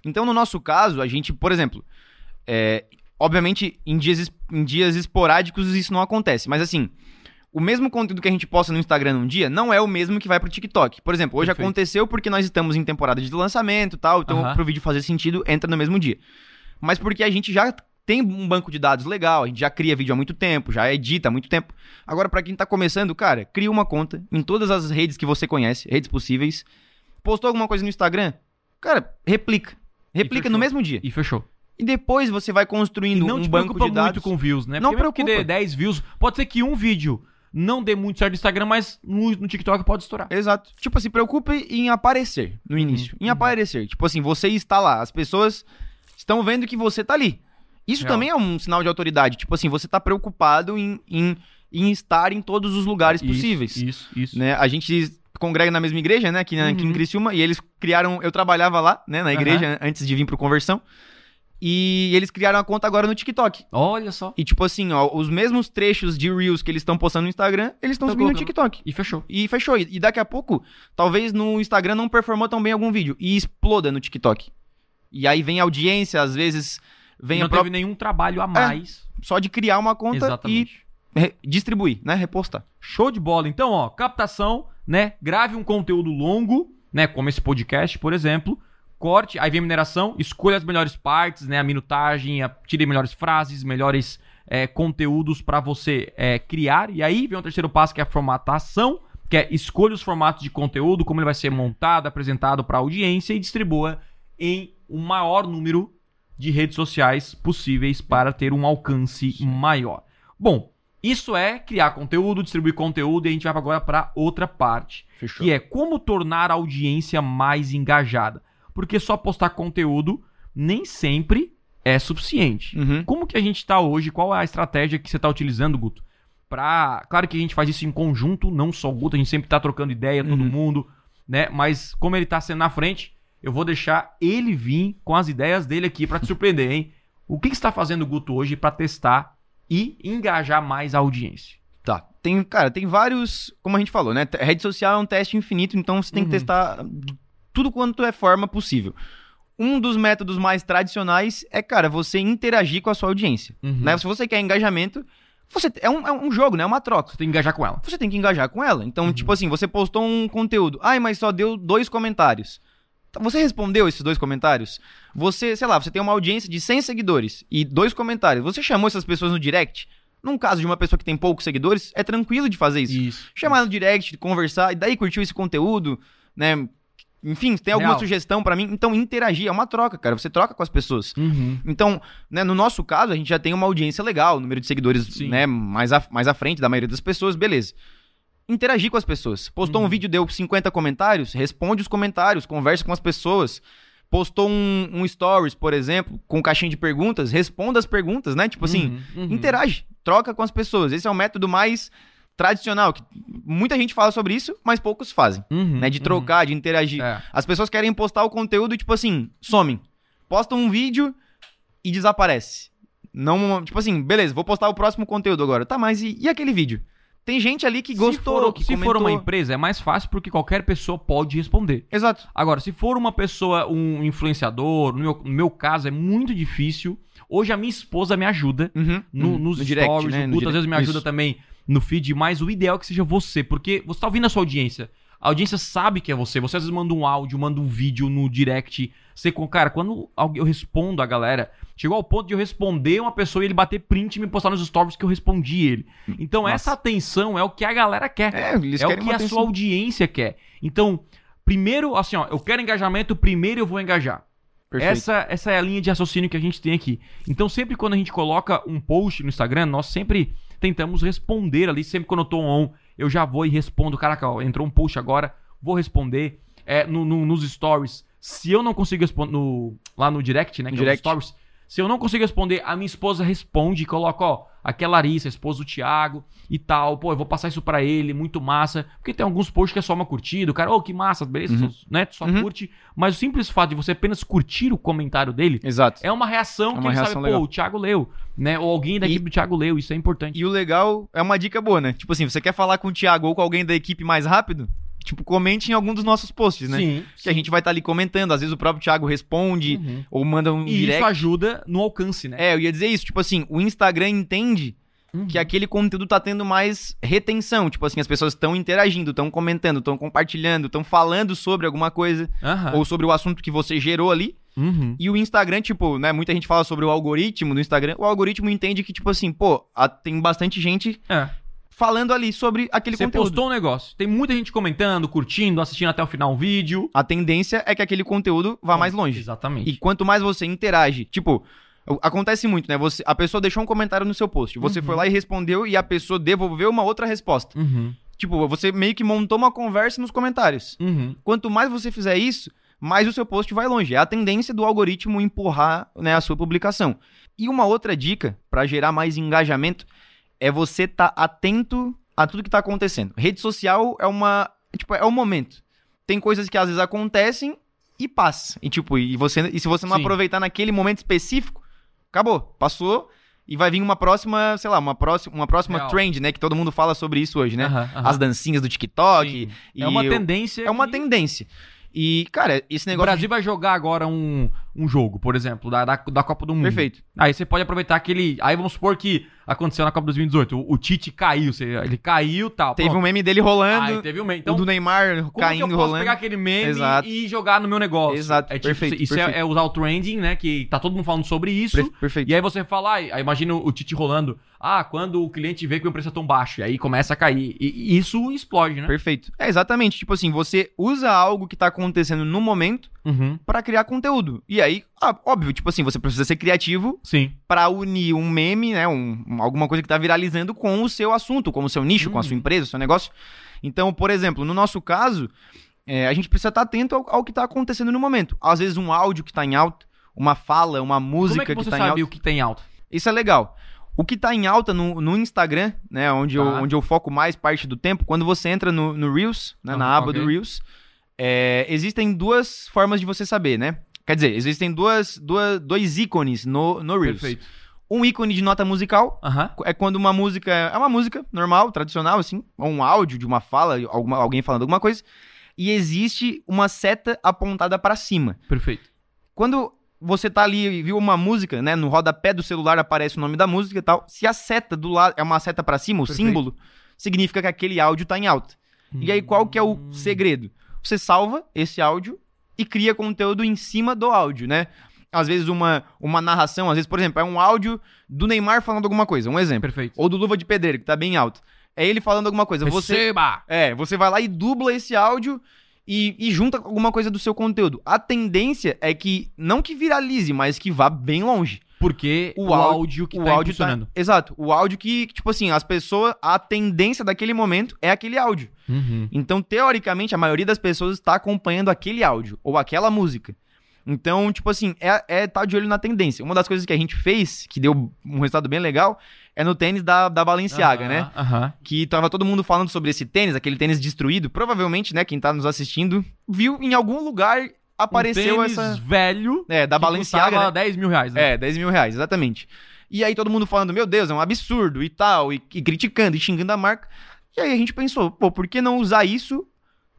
S1: Então, no nosso caso, a gente, por exemplo, é, obviamente, em dias, em dias esporádicos isso não acontece, mas assim, o mesmo conteúdo que a gente posta no Instagram num dia não é o mesmo que vai pro TikTok. Por exemplo, hoje
S2: Perfeito.
S1: aconteceu porque nós estamos em temporada de lançamento e tal, então
S2: Aham.
S1: pro vídeo fazer sentido, entra no mesmo dia. Mas porque a gente já tem um banco de dados legal, a gente já cria vídeo há muito tempo, já edita há muito tempo. Agora, pra quem tá começando, cara, cria uma conta em todas as redes que você conhece, redes possíveis. Postou alguma coisa no Instagram? Cara, replica. Replica no mesmo dia.
S2: E fechou.
S1: E depois você vai construindo
S2: não
S1: um
S2: te
S1: banco
S2: preocupa
S1: de dados.
S2: muito com views, né?
S1: Não
S2: Porque mesmo que dê
S1: preocupa.
S2: 10 views, pode ser que um vídeo não dê muito certo no Instagram, mas no, no TikTok pode estourar.
S1: Exato. Tipo, se preocupe em aparecer no início. Em
S2: uhum.
S1: aparecer. Tipo assim, você está lá. As pessoas estão vendo que você tá ali. Isso
S2: Real.
S1: também é um sinal de autoridade. Tipo assim, você tá preocupado em, em, em estar em todos os lugares
S2: Isso,
S1: possíveis.
S2: Isso, isso.
S1: né? A gente congrega na mesma igreja, né? Aqui, na- aqui
S2: Uhum.
S1: em Criciúma. E eles criaram... Eu trabalhava lá, né? Na igreja, antes de vir pro Conversão. E eles criaram a conta agora no TikTok.
S2: Olha só.
S1: E tipo assim, ó, os mesmos trechos de Reels que eles estão postando no Instagram, eles estão
S2: Tá
S1: subindo no
S2: colocando.
S1: TikTok.
S2: E fechou.
S1: E fechou. E e daqui a pouco, talvez no Instagram não performou tão bem algum vídeo. E exploda no TikTok. E aí vem audiência, às vezes vem
S2: não teve nenhum trabalho a mais.
S1: só de criar uma conta
S2: Exatamente.
S1: e distribuir, né? Repostar.
S2: Show de bola. Então, ó, captação, né? Grave um conteúdo longo, né? Como esse podcast, por exemplo. Corte, aí vem a mineração, escolha as melhores partes, né? A minutagem, a, tire melhores frases, melhores é, conteúdos para você é, criar. E aí vem o terceiro passo, que é a formatação, que é escolha os formatos de conteúdo, como ele vai ser montado, apresentado para a audiência e distribua em o maior número de redes sociais possíveis para ter um alcance maior. Bom, isso é criar conteúdo, distribuir conteúdo e a gente vai agora para outra parte,
S1: Fechou.
S2: que é como tornar a audiência mais engajada. Porque só postar conteúdo nem sempre é suficiente.
S1: Uhum.
S2: Como que a gente está hoje? Qual é a estratégia que você está utilizando, Guto? Pra... Claro que a gente faz isso em conjunto, não só o Guto, a gente sempre tá trocando ideia, todo
S1: Uhum.
S2: mundo, né? Mas como ele tá sendo na frente, eu vou deixar ele vir com as ideias dele aqui pra te surpreender, hein? O que, que você tá fazendo, Guto, hoje pra testar e engajar mais a audiência?
S1: Tá. Tem, cara, tem vários, como a gente falou, né? Rede social é um teste infinito, então você tem que
S2: Uhum.
S1: testar tudo quanto é forma possível. Um dos métodos mais tradicionais é, cara, você interagir com a sua audiência.
S2: Uhum.
S1: Né? Se você quer engajamento, você é um, é um jogo, né? É uma troca.
S2: Você tem que engajar com ela.
S1: Você tem que engajar com ela. Então,
S2: Uhum.
S1: tipo assim, você postou um conteúdo. Ai, mas só deu dois comentários. Tá, Você respondeu esses dois comentários? Você, sei lá, você tem uma audiência de 100 seguidores e dois comentários. Você chamou essas pessoas no direct? Num caso de uma pessoa que tem poucos seguidores, é tranquilo de fazer isso.
S2: Isso.
S1: Chamar no direct, conversar, e daí curtiu esse conteúdo, né? Enfim, tem alguma
S2: Real.
S1: sugestão pra mim, então interagir, é uma troca, cara. Você troca com as pessoas.
S2: Uhum.
S1: Então, né, no nosso caso, a gente já tem uma audiência legal, número de seguidores
S2: Sim.
S1: né, mais, à, mais à frente da maioria das pessoas, beleza. Interagir com as pessoas. Postou
S2: Uhum.
S1: um vídeo, deu 50 comentários, responde os comentários, conversa com as pessoas. Postou um, um stories, por exemplo, com caixinha de perguntas, responda as perguntas, né? Tipo assim,
S2: Uhum, uhum.
S1: interage, troca com as pessoas. Esse é o método mais tradicional, que muita gente fala sobre isso, mas poucos fazem,
S2: Uhum,
S1: né? De
S2: uhum.
S1: trocar, de interagir.
S2: É.
S1: As pessoas querem postar o conteúdo e, tipo assim, somem. Postam um vídeo e desaparece. Não, tipo assim, beleza, vou postar o próximo conteúdo agora. Tá, mas e, e aquele vídeo? Tem gente ali que gostou,
S2: se for,
S1: que
S2: se for uma
S1: comentou.
S2: empresa, é mais fácil porque qualquer pessoa pode responder.
S1: Exato.
S2: Agora, se for uma pessoa, um influenciador, no meu, no meu caso é muito difícil. Hoje a minha esposa me ajuda
S1: Uhum,
S2: no-
S1: uhum.
S2: nos
S1: No direct,
S2: stories,
S1: né? No
S2: Guto às vezes me ajuda
S1: Isso.
S2: também no feed, mas o ideal é que seja você, porque você tá ouvindo a sua audiência. A audiência sabe que é você. Você às vezes manda um áudio, manda um vídeo no direct. Com- cara, quando eu respondo a galera, chegou ao ponto de eu responder uma pessoa e ele bater print e me postar nos stories que eu respondi ele. Então
S1: Nossa.
S2: essa atenção é o que a galera quer.
S1: É, eles
S2: É o que a sua
S1: atenção.
S2: audiência quer. Então, primeiro, assim, ó, eu quero engajamento, primeiro eu vou engajar.
S1: Perfeito.
S2: Essa, essa é a linha de raciocínio que a gente tem aqui. Então, sempre quando a gente coloca um post no Instagram, nós sempre tentamos responder ali. Sempre quando eu tô on, eu já vou e respondo. Caraca, ó, entrou um post agora, vou responder. É, no, no- nos stories, se eu não consigo responder no- lá no direct, né? Que é
S1: direct.
S2: stories. Se eu não consigo responder, a minha esposa responde e coloca, ó, aqui é Larissa, a esposa do Thiago e tal. Pô, eu vou passar isso pra ele, muito massa. Porque tem alguns posts que é só uma curtida. O cara, ô, que massa, beleza,
S1: Uhum.
S2: né? Tu só
S1: Uhum.
S2: curte. Mas o simples fato de você apenas curtir o comentário dele
S1: Exato.
S2: é uma reação
S1: É
S2: que
S1: uma
S2: ele
S1: reação
S2: sabe,
S1: legal.
S2: pô, o Thiago leu, né? Ou alguém da
S1: E-
S2: equipe do Thiago leu, isso é importante.
S1: E o legal é uma dica boa, né? Tipo assim, você quer falar com o Thiago ou com alguém da equipe mais rápido? Tipo, comente em algum dos nossos posts, né?
S2: Sim.
S1: Que a gente vai estar ali comentando. Às vezes o próprio Thiago responde
S2: Uhum.
S1: ou manda um
S2: E
S1: direct.
S2: isso ajuda no alcance, né?
S1: É, eu ia dizer isso. Tipo assim, o Instagram entende
S2: Uhum.
S1: que aquele conteúdo tá tendo mais retenção. Tipo assim, as pessoas estão interagindo, estão comentando, estão compartilhando, estão falando sobre alguma coisa
S2: Aham.
S1: ou sobre o assunto que você gerou ali.
S2: Uhum.
S1: E o Instagram, tipo, né, muita gente fala sobre o algoritmo do Instagram. O algoritmo entende que, tipo assim, pô, a- tem bastante gente
S2: É.
S1: falando ali sobre aquele
S2: Você
S1: conteúdo.
S2: postou um negócio, tem muita gente comentando, curtindo, assistindo até o final um vídeo.
S1: A tendência é que aquele conteúdo vá mais longe.
S2: Exatamente.
S1: E quanto mais você interage, tipo, acontece muito, né? Você, a pessoa deixou um comentário no seu post, você
S2: Uhum.
S1: foi lá e respondeu e a pessoa devolveu uma outra resposta.
S2: Uhum.
S1: Tipo, você meio que montou uma conversa nos comentários.
S2: Uhum.
S1: Quanto mais você fizer isso, mais o seu post vai longe. É a tendência do algoritmo empurrar né, a sua publicação. E uma outra dica para gerar mais engajamento é você estar atento a tudo que tá acontecendo. Rede social é uma, tipo, é um momento. Tem coisas que às vezes acontecem e passa. E tipo, e você e se você não
S2: Sim.
S1: aproveitar naquele momento específico, acabou, passou e vai vir uma próxima, sei lá, uma próxima, uma próxima
S2: Real.
S1: trend, né, que todo mundo fala sobre isso hoje, né?
S2: Aham, aham.
S1: As dancinhas do TikTok,
S2: É uma
S1: o-
S2: tendência.
S1: é uma
S2: que
S1: tendência. E, cara, esse
S2: O
S1: negócio.
S2: Brasil vai jogar agora um, um jogo, por exemplo, da, da, da Copa do. Mundo.
S1: Perfeito.
S2: Aí você pode aproveitar aquele. Aí vamos supor que aconteceu na Copa 2018. O, o Tite caiu, você- ele caiu e tal.
S1: Teve
S2: pronto.
S1: um meme dele rolando,
S2: Aí teve um meme.
S1: o
S2: Então,
S1: do Neymar caindo
S2: eu posso
S1: rolando.
S2: pegar aquele meme
S1: Exato.
S2: e jogar no meu negócio?
S1: Exato,
S2: É tipo,
S1: perfeito,
S2: Isso é-
S1: perfeito.
S2: É, usar o trending, né? Que tá todo mundo falando sobre isso.
S1: Per- Perfeito.
S2: E aí você fala, aí imagina o Tite rolando. Ah, quando o cliente vê que o preço é tão baixo. E aí começa a cair. E, e isso explode, né?
S1: Perfeito. É exatamente, tipo assim, você usa algo que tá acontecendo no momento
S2: Uhum.
S1: pra criar conteúdo. E aí, óbvio, tipo assim, você precisa ser criativo
S2: Sim.
S1: pra unir um meme, né, um, um- alguma coisa que tá viralizando com o seu assunto, com o seu nicho, com a sua
S2: Uhum.
S1: empresa, o seu negócio. Então, por exemplo, no nosso caso, é, a gente precisa estar atento ao, ao que tá acontecendo no momento. Às vezes um áudio que tá em alta, uma fala, uma música
S2: Como é que você
S1: tá em
S2: sabe
S1: alta.
S2: o que tem alta?
S1: Isso é legal. O que tá em alta no, no Instagram, né? Onde, eu,
S2: Tá.
S1: onde eu foco mais parte do tempo, quando você entra no, no Reels, né, na
S2: Ah,
S1: aba
S2: ok.
S1: do Reels, é, existem duas formas de você saber, né? Quer dizer, existem duas, duas, dois ícones no, no Reels.
S2: Perfeito.
S1: Um ícone de nota musical
S2: Aham.
S1: é quando uma música. É uma música normal, tradicional, assim, ou um áudio de uma fala, alguma, alguém falando alguma coisa. E existe uma seta apontada pra cima.
S2: Perfeito.
S1: Quando você tá ali e viu uma música, né? No rodapé do celular aparece o nome da música e tal. Se a seta do lado é uma seta pra cima, o
S2: Perfeito.
S1: símbolo, significa que aquele áudio tá em alta. E aí, qual que é o
S2: Hum.
S1: segredo? Você salva esse áudio e cria conteúdo em cima do áudio, né? Às vezes uma, uma narração, às vezes, por exemplo, é um áudio do Neymar falando alguma coisa, um exemplo.
S2: Perfeito.
S1: Ou do Luva de Pedreiro, que tá bem alto. É ele falando alguma coisa. Você,
S2: Receba!
S1: é, você vai lá e dubla esse áudio e, e junta alguma coisa do seu conteúdo. A tendência é que, não que viralize, mas que vá bem longe.
S2: Porque o,
S1: O áudio-
S2: que
S1: o
S2: tá
S1: áudio tá.
S2: funcionando.
S1: Exato. O áudio que, tipo assim, as pessoas. A tendência daquele momento é aquele áudio.
S2: Uhum.
S1: Então, teoricamente, a maioria das pessoas está acompanhando aquele áudio ou aquela música. Então, tipo assim, é, é tá de olho na tendência. Uma das coisas que a gente fez, que deu um resultado bem legal, é no tênis da, da Balenciaga,
S2: Aham,
S1: né?
S2: Aham.
S1: Que tava todo mundo falando sobre esse tênis, aquele tênis destruído. Provavelmente, né, quem tá nos assistindo, viu em algum lugar apareceu
S2: um tênis
S1: essa.
S2: velho
S1: É, da Balenciaga. Né?
S2: 10 mil reais, né?
S1: É, 10 mil reais, exatamente. E aí todo mundo falando, meu Deus, é um absurdo e tal, e, e criticando e xingando a marca. E aí a gente pensou, pô, por que não usar isso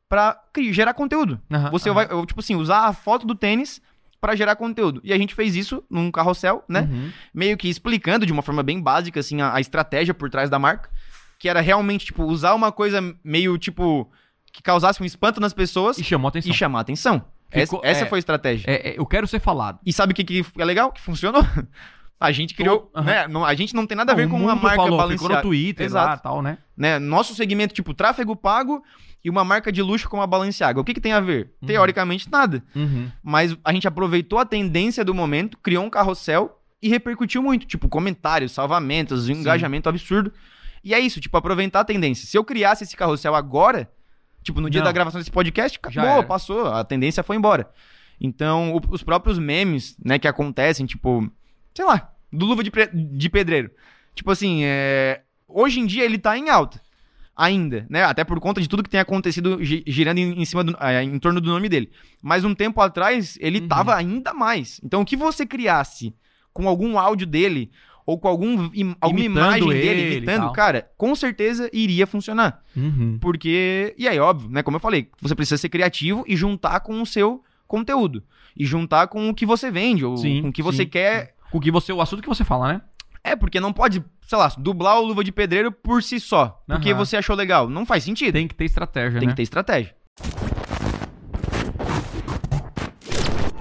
S1: pra gerar conteúdo?
S2: Aham,
S1: Você
S2: aham.
S1: vai, tipo assim, usar a foto do tênis pra gerar conteúdo. E a gente fez isso num carrossel, né?
S2: Uhum.
S1: Meio que explicando de uma forma bem básica, assim, a, a estratégia por trás da marca. Que era realmente, tipo, usar uma coisa meio, tipo, que causasse um espanto nas pessoas
S2: E chamou atenção.
S1: e chamar atenção.
S2: Ficou-
S1: essa essa
S2: é.
S1: foi a estratégia.
S2: É, é, eu quero ser falado.
S1: E sabe o que, que é legal? Que funcionou? A gente criou,
S2: Aham.
S1: né? não- a gente não tem nada a ver
S2: Não,
S1: com
S2: o
S1: uma marca
S2: falou, ficou
S1: Balenciaga.
S2: no Twitter
S1: Exato.
S2: lá tal, né?
S1: né? Nosso segmento, tipo, tráfego pago e uma marca de luxo como a Balenciaga. O que, que tem a ver?
S2: Uhum.
S1: Teoricamente, nada.
S2: Uhum.
S1: Mas a gente aproveitou a tendência do momento, criou um carrossel e repercutiu muito. Tipo, comentários, salvamentos, um engajamento absurdo. E é isso, tipo, aproveitar a tendência. Se eu criasse esse carrossel agora, tipo, no dia
S2: Não.
S1: da gravação desse podcast, acabou, passou, a tendência foi embora. Então, o- os próprios memes, né, que acontecem, tipo, sei lá, do Luva de, de Pedreiro. Tipo assim, é, hoje em dia ele tá em alta. Ainda, né? Até por conta de tudo que tem acontecido gi- girando em, em cima do, é, em torno do nome dele. Mas um tempo atrás ele
S2: Uhum.
S1: tava ainda mais. Então o que você criasse com algum áudio dele ou com algum, im- alguma imagem
S2: ele
S1: dele imitando, cara, com certeza iria funcionar.
S2: Uhum.
S1: Porque, e aí, óbvio, né? Como eu falei, você precisa ser criativo e juntar com o seu conteúdo. E juntar com o que você vende, ou
S2: Sim,
S1: com o que você
S2: sim.
S1: quer.
S2: Com que você, o assunto que você fala, né?
S1: É, porque não pode, sei lá, dublar o Luva de Pedreiro por si só. Porque
S2: Aham.
S1: você achou legal. Não faz sentido. Tem,
S2: Tem que ter estratégia, né?
S1: que ter estratégia.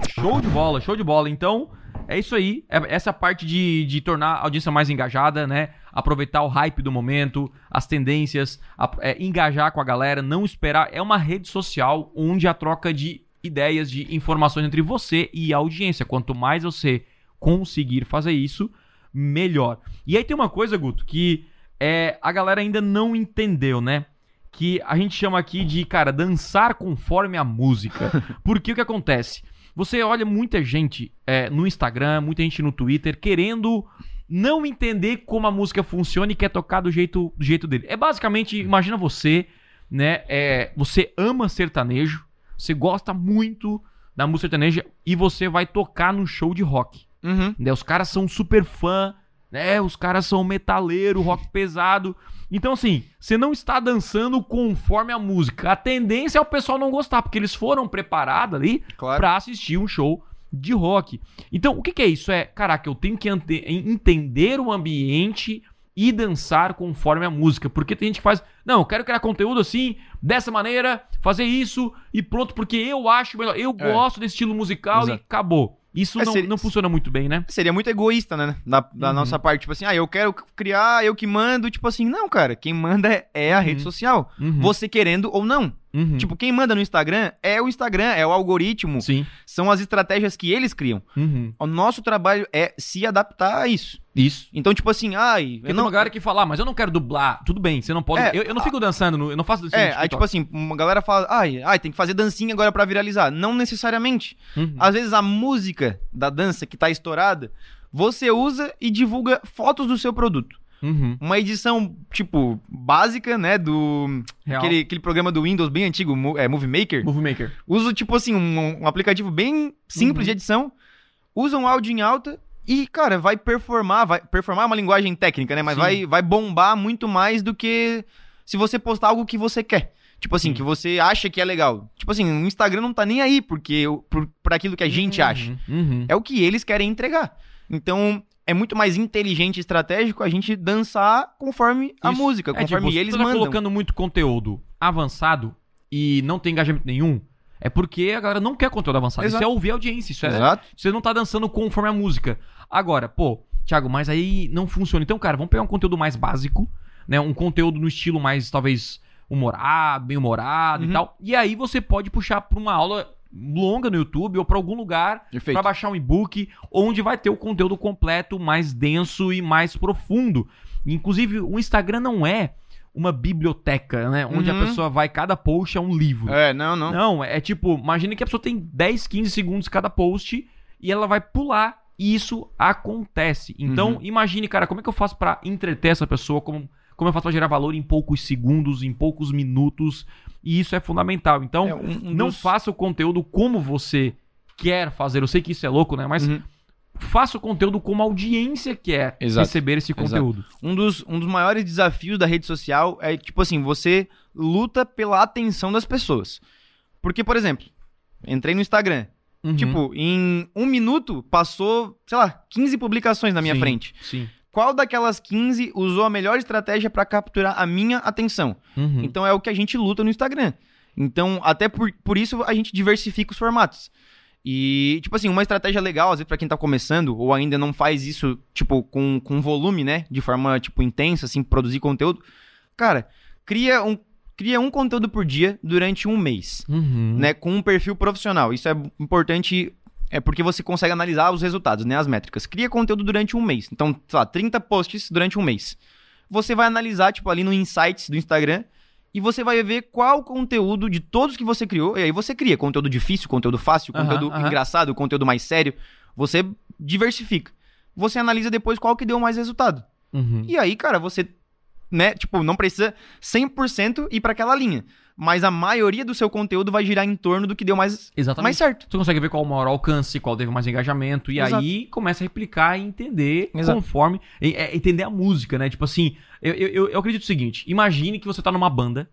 S2: Show de bola, show de bola. Então, é isso aí. É- Essa parte de, de tornar a audiência mais engajada, né? Aproveitar o hype do momento, as tendências, a- é, engajar com a galera, não esperar. É uma rede social onde a troca de ideias, de informações entre você e a audiência. Quanto mais você conseguir fazer isso, melhor. E aí tem uma coisa, Guto, que é, a galera ainda não entendeu, né? Que a gente chama aqui de, cara, dançar conforme a música. Porque o que acontece? Você olha muita gente é, no Instagram, muita gente no Twitter querendo não entender como a música funciona e quer tocar do jeito, do jeito dele. É basicamente, imagina você, né? é, você ama sertanejo, você gosta muito da música sertaneja e você vai tocar no show de rock.
S1: Uhum.
S2: Né? Os caras são super fã, né? Os caras são metaleiro, rock pesado. Então, assim, você não está dançando conforme a música. A tendência é o pessoal não gostar, porque eles foram preparados ali
S1: Claro.
S2: pra assistir um show de rock. Então, o que, que é isso? É, caraca, eu tenho que entender o ambiente e dançar conforme a música. Porque tem gente que faz, não, eu quero criar conteúdo assim, dessa maneira, fazer isso e pronto, porque eu acho melhor. Eu
S1: É.
S2: gosto desse estilo musical e
S1: Exato.
S2: acabou. Isso
S1: É,
S2: não,
S1: seria-
S2: não funciona muito bem, né?
S1: Seria muito egoísta, né? Da, da
S2: Uhum.
S1: nossa parte. Tipo assim, ah, eu quero criar, eu que mando. Tipo assim, não, cara. Quem manda é, é a
S2: Uhum.
S1: rede social.
S2: Uhum.
S1: Você querendo ou não.
S2: Uhum.
S1: Tipo, quem manda no Instagram é o Instagram, é o algoritmo.
S2: Sim.
S1: São as estratégias que eles criam.
S2: Uhum.
S1: O nosso trabalho é se adaptar a isso.
S2: Isso.
S1: Então, tipo assim, ai,
S2: Porque
S1: eu
S2: tem
S1: não.
S2: uma galera que fala, ah, mas eu não quero dublar. Tudo bem, você não pode.
S1: É,
S2: eu, eu não fico dançando, no- eu não faço dancinha
S1: É, aí tipo assim, uma galera fala, ai, ai, tem que fazer dancinha agora pra viralizar. Não necessariamente.
S2: Uhum.
S1: Às vezes a música da dança que tá estourada, você usa e divulga fotos do seu produto.
S2: Uhum.
S1: Uma edição, tipo, básica, né, do...
S2: Real.
S1: Aquele, aquele programa do Windows bem antigo, é, Movie Maker.
S2: Movie Maker.
S1: Uso, tipo assim, um, um aplicativo bem simples
S2: Uhum.
S1: de edição. Usa um áudio em alta e, cara, vai performar. Vai performar é uma linguagem técnica, né? Mas
S2: Sim.
S1: vai, vai bombar muito mais do que se você postar algo que você quer. Tipo assim,
S2: Sim.
S1: que você acha que é legal. Tipo assim, o Instagram não tá nem aí porque, por, por aquilo que a gente acha.
S2: Uhum.
S1: É o que eles querem entregar. Então, é muito mais inteligente e estratégico a gente dançar conforme a
S2: Isso.
S1: música,
S2: É,
S1: conforme
S2: tipo,
S1: eles
S2: se você tá
S1: mandam.
S2: colocando muito conteúdo avançado e não tem engajamento nenhum, é porque a galera não quer conteúdo avançado.
S1: Exato.
S2: Isso é ouvir a audiência. Isso é,
S1: Exato.
S2: Você não tá dançando conforme a música. Agora, pô, Thiago, mas aí não funciona. Então, cara, vamos pegar um conteúdo mais básico, né? Um conteúdo no estilo mais, talvez, humorado, bem humorado
S1: Uhum.
S2: e tal. E aí você pode puxar pra uma aula longa no YouTube ou pra algum lugar pra baixar um e-book onde vai ter o conteúdo completo, mais denso e mais profundo. Inclusive, o Instagram não é uma biblioteca, né? Onde
S1: Uhum.
S2: a pessoa vai, cada post é um livro.
S1: É, não, não.
S2: Não, é tipo, imagina que a pessoa tem 10, 15 segundos cada post e ela vai pular e isso acontece. Então,
S1: Uhum.
S2: imagine, cara, como é que eu faço pra entreter essa pessoa? Como, como eu faço pra gerar valor em poucos segundos, em poucos minutos? E isso é fundamental. Então,
S1: É, um- um
S2: não
S1: dos-
S2: faça o conteúdo como você quer fazer. Eu sei que isso é louco, né? Mas
S1: Uhum.
S2: faça o conteúdo como a audiência quer
S1: Exato.
S2: receber esse
S1: Exato.
S2: conteúdo.
S1: um dos, um dos maiores desafios da rede social é, tipo assim, você luta pela atenção das pessoas. Porque, por exemplo, entrei no Instagram.
S2: Uhum.
S1: Tipo, em um minuto passou, sei lá, 15 publicações na minha
S2: Sim,
S1: frente.
S2: Sim.
S1: Qual daquelas 15 usou a melhor estratégia pra capturar a minha atenção?
S2: Uhum.
S1: Então é o que a gente luta no Instagram. Então, até por, por isso a gente diversifica os formatos. E, tipo assim, uma estratégia legal, às vezes, pra quem tá começando, ou ainda não faz isso, tipo, com, com volume, né? De forma, tipo, intensa, assim, produzir conteúdo. Cara, cria um, cria um conteúdo por dia durante um mês,
S2: Uhum.
S1: né? Com um perfil profissional. Isso é importante, é porque você consegue analisar os resultados, né? As métricas. Cria conteúdo durante um mês. Então, sei lá, 30 posts durante um mês. Você vai analisar, tipo, ali no Insights do Instagram, e você vai ver qual conteúdo de todos que você criou. E aí você cria conteúdo difícil, conteúdo fácil, conteúdo engraçado, conteúdo mais sério. Você diversifica. você analisa depois qual que deu mais resultado.
S2: Uhum.
S1: E aí, cara, você, né, tipo, não precisa 100% ir pra aquela linha. Mas a maioria do seu conteúdo vai girar em torno do que deu mais,
S2: Exatamente.
S1: mais certo.
S2: Você consegue ver qual o maior alcance, qual teve mais engajamento, e
S1: Exato.
S2: aí começa a replicar e entender
S1: Exato.
S2: conforme. é, entender a música, né? Tipo assim, eu, eu, eu- acredito o seguinte: imagine que você tá numa banda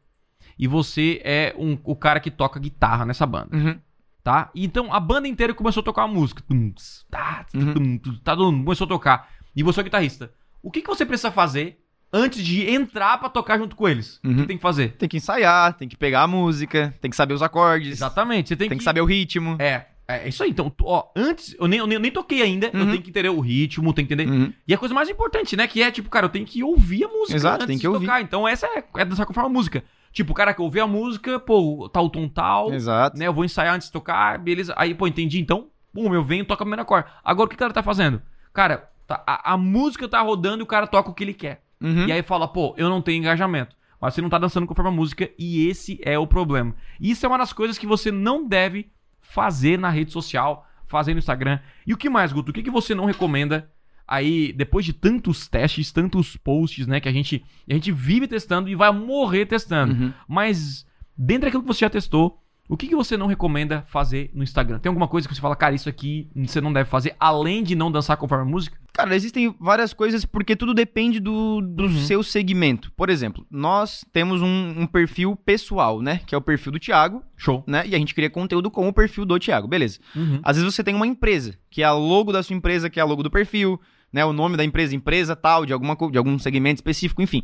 S2: e você é um, o cara que toca guitarra nessa banda,
S1: Uhum.
S2: tá? Então a banda inteira começou a tocar a música. Tum, tá,
S1: Uhum.
S2: tá, começou a tocar. E você é o guitarrista. O que, que você precisa fazer antes de entrar pra tocar junto com eles? O
S1: Uhum.
S2: que tem que fazer?
S1: Tem que ensaiar, tem que pegar a música, tem que saber os acordes,
S2: Exatamente. Você tem,
S1: tem que saber o ritmo.
S2: É, é isso aí. Então, ó, antes, eu nem, eu nem, eu nem toquei ainda, eu
S1: Uhum.
S2: tenho que entender o ritmo, tenho que entender.
S1: Uhum.
S2: E a coisa mais importante, né? Que é, tipo, cara, eu tenho que ouvir a música.
S1: Exato,
S2: antes
S1: tem
S2: de
S1: que ouvir.
S2: tocar. Então, essa é, é dessa forma a música. Tipo, o cara que ouviu a música, pô, tal tom tal,
S1: Exato.
S2: né? Eu vou ensaiar antes de tocar, beleza. Aí, pô, entendi. Então, pum, eu venho e toco a primeira cor. Agora, o que o cara tá fazendo? Cara, tá- a, a música tá rodando e o cara toca o que ele quer.
S1: Uhum.
S2: E aí fala, pô, eu não tenho engajamento. Mas você não tá dançando conforme a música e esse é o problema. Isso é uma das coisas que você não deve fazer na rede social, fazer no Instagram. E o que mais, Guto? O que, que você não recomenda aí, depois de tantos testes, tantos posts, né, que a gente, a gente vive testando e vai morrer testando.
S1: Uhum.
S2: Mas, dentro daquilo que você já testou, o que, que você não recomenda fazer no Instagram? Tem alguma coisa que você fala, cara, isso aqui você não deve fazer, além de não dançar conforme a música?
S1: Cara, existem várias coisas porque tudo depende do, do
S2: Uhum.
S1: seu segmento. Por exemplo, nós temos um, um perfil pessoal, né? Que é o perfil do Thiago,
S2: Show.
S1: né? E a gente cria conteúdo com o perfil do Thiago, beleza.
S2: Uhum.
S1: Às vezes você tem uma empresa, que é a logo da sua empresa, que é a logo do perfil, né? O nome da empresa, empresa tal, de, alguma, de algum segmento específico, enfim.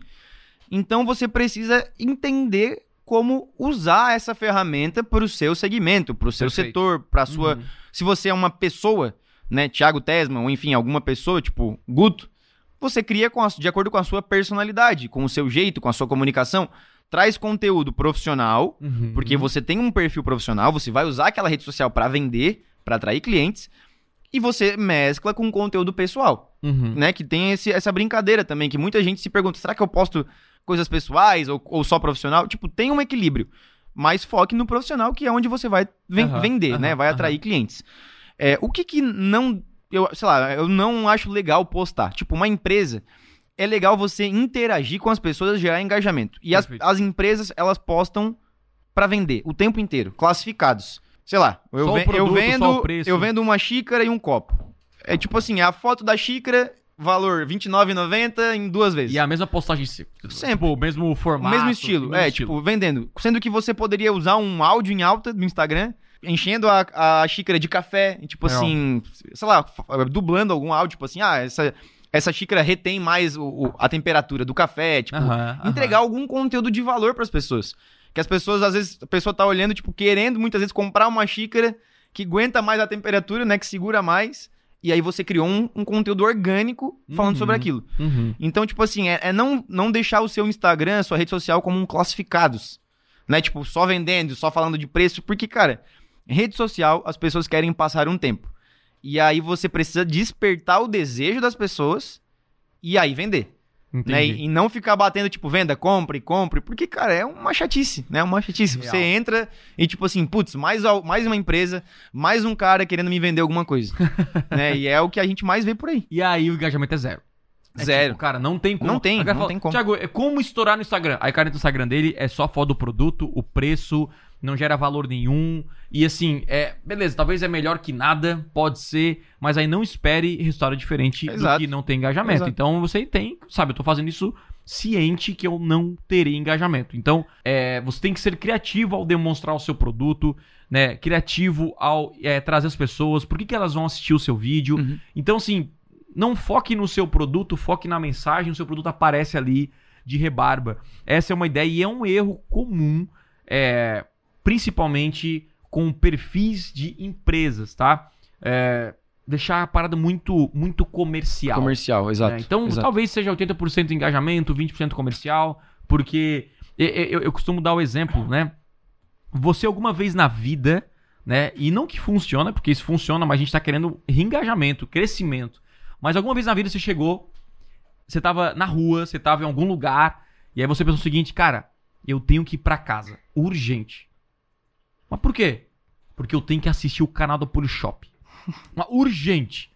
S1: Então você precisa entender como usar essa ferramenta para o seu segmento, para o seu
S2: Perfeito.
S1: setor, para a sua.
S2: Uhum.
S1: Se você é uma pessoa, né, Thiago Tesman, ou enfim, alguma pessoa, tipo Guto, você cria com a- de acordo com a sua personalidade, com o seu jeito, com a sua comunicação. Traz conteúdo profissional,
S2: Uhum.
S1: porque você tem um perfil profissional, você vai usar aquela rede social para vender, para atrair clientes, e você mescla com conteúdo pessoal,
S2: Uhum.
S1: né? Que tem esse- essa brincadeira também, que muita gente se pergunta, será que eu posto coisas pessoais ou, ou só profissional? Tipo, tem um equilíbrio, mas foque no profissional, que é onde você vai ven-
S2: Aham,
S1: vender, né?
S2: aham,
S1: Vai atrair clientes. É, o que que não, eu, sei lá, eu não acho legal postar? Tipo, uma empresa, é legal você interagir com as pessoas, gerar engajamento. E as, as empresas, elas postam pra vender o tempo inteiro, classificados. Sei lá, eu, eu
S2: produto, o
S1: vendo, eu vendo uma xícara e um copo. É tipo assim, a foto da xícara, valor R$ 29,90 em duas vezes.
S2: E a mesma postagem se-
S1: Sempre.
S2: Tipo, o mesmo
S1: o
S2: formato.
S1: mesmo estilo,
S2: mesmo
S1: é,
S2: estilo.
S1: tipo, vendendo. Sendo que você poderia usar um áudio em alta no Instagram, enchendo a, a xícara de café, tipo
S2: Legal.
S1: assim, sei lá, f- dublando algum áudio, tipo assim, ah, essa, essa xícara retém mais o- o- a temperatura do café, tipo, entregar algum conteúdo de valor pras pessoas. Que as pessoas, às vezes, a pessoa tá olhando, tipo, querendo muitas vezes comprar uma xícara que aguenta mais a temperatura, né, que segura mais, e aí você criou um, um conteúdo orgânico falando
S2: Uhum.
S1: sobre aquilo.
S2: Uhum.
S1: Então, tipo assim, é, é não, não deixar o seu Instagram, a sua rede social como um classificados. Né? Tipo, só vendendo, só falando de preço. Porque, cara, rede social, as pessoas querem passar um tempo. E aí você precisa despertar o desejo das pessoas e aí vender. Né? E, e não ficar batendo, tipo, venda, compre, compre. Porque, cara, é uma chatice, né? Uma chatice.
S2: Real.
S1: Você entra e, tipo assim, putz, mais, mais uma empresa, mais um cara querendo me vender alguma coisa. né? E é o que a gente mais vê por aí.
S2: E aí o engajamento é zero. É
S1: Zero.
S2: tipo, cara, não tem como.
S1: Não tem, não
S2: fala,
S1: tem como.
S2: Thiago, é como estourar no Instagram. Aí o cara entra no Instagram dele, é só foto do produto, o preço, não gera valor nenhum. E assim, é. Beleza, talvez é melhor que nada, pode ser, mas aí não espere resultado diferente do
S1: Exato.
S2: que não tem engajamento.
S1: Exato.
S2: Então você tem, sabe, eu tô fazendo isso ciente que eu não terei engajamento. Então, é, você tem que ser criativo ao demonstrar o seu produto, né? Criativo ao é, trazer as pessoas, por que, que elas vão assistir o seu vídeo.
S1: Uhum.
S2: Então, assim, não foque no seu produto, foque na mensagem, o seu produto aparece ali de rebarba. Essa é uma ideia e é um erro comum, é, principalmente com perfis de empresas, tá? É, deixar a parada muito, muito comercial.
S1: Comercial, exato.
S2: né? Então,
S1: exato.
S2: talvez seja 80% engajamento, 20% comercial, porque eu, eu, eu costumo dar o exemplo, né? Você alguma vez na vida, né? E não que funciona, porque isso funciona, mas a gente tá querendo reengajamento, crescimento. Mas alguma vez na vida você chegou, você tava na rua, você tava em algum lugar, e aí você pensou o seguinte, cara, eu tenho que ir pra casa, urgente. Mas por quê? Porque eu tenho que assistir o canal do Polishop. Mas urgente.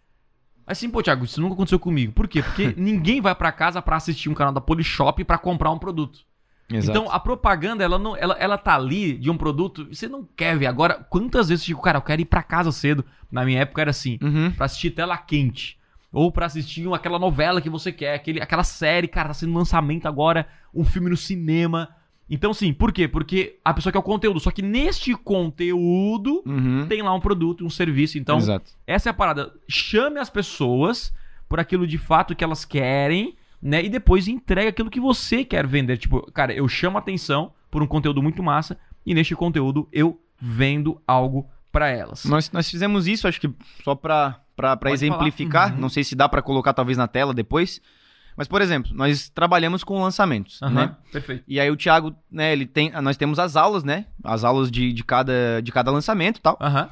S2: Assim, pô, Thiago, isso nunca aconteceu comigo. Por quê? Porque ninguém vai pra casa pra assistir um canal da Polishop pra comprar um produto. Então, a propaganda, ela, não, ela, ela tá ali de um produto, você não quer ver. Agora, quantas vezes eu digo, cara, eu quero ir pra casa cedo. Na minha época era assim,
S1: Uhum.
S2: pra assistir tela quente. Ou pra assistir aquela novela que você quer, aquele, aquela série, cara, tá sendo lançamento agora, um filme no cinema. Então, sim, por quê? Porque a pessoa quer o conteúdo. Só que neste conteúdo
S1: Uhum.
S2: tem lá um produto, um serviço. Então,
S1: Exato.
S2: essa é a parada. Chame as pessoas por aquilo de fato que elas querem, né? E depois entrega aquilo que você quer vender. Tipo, cara, eu chamo atenção por um conteúdo muito massa e neste conteúdo eu vendo algo pra elas.
S1: Nós, nós fizemos isso, acho que só
S2: Pode
S1: exemplificar.
S2: Uhum.
S1: Não sei se dá pra colocar talvez na tela depois. Mas, por exemplo, nós trabalhamos com lançamentos,
S2: Aham,
S1: né?
S2: perfeito.
S1: E aí o Thiago, né, ele tem. Nós temos as aulas, né? As aulas de, de, cada, de cada lançamento e tal.
S2: Aham.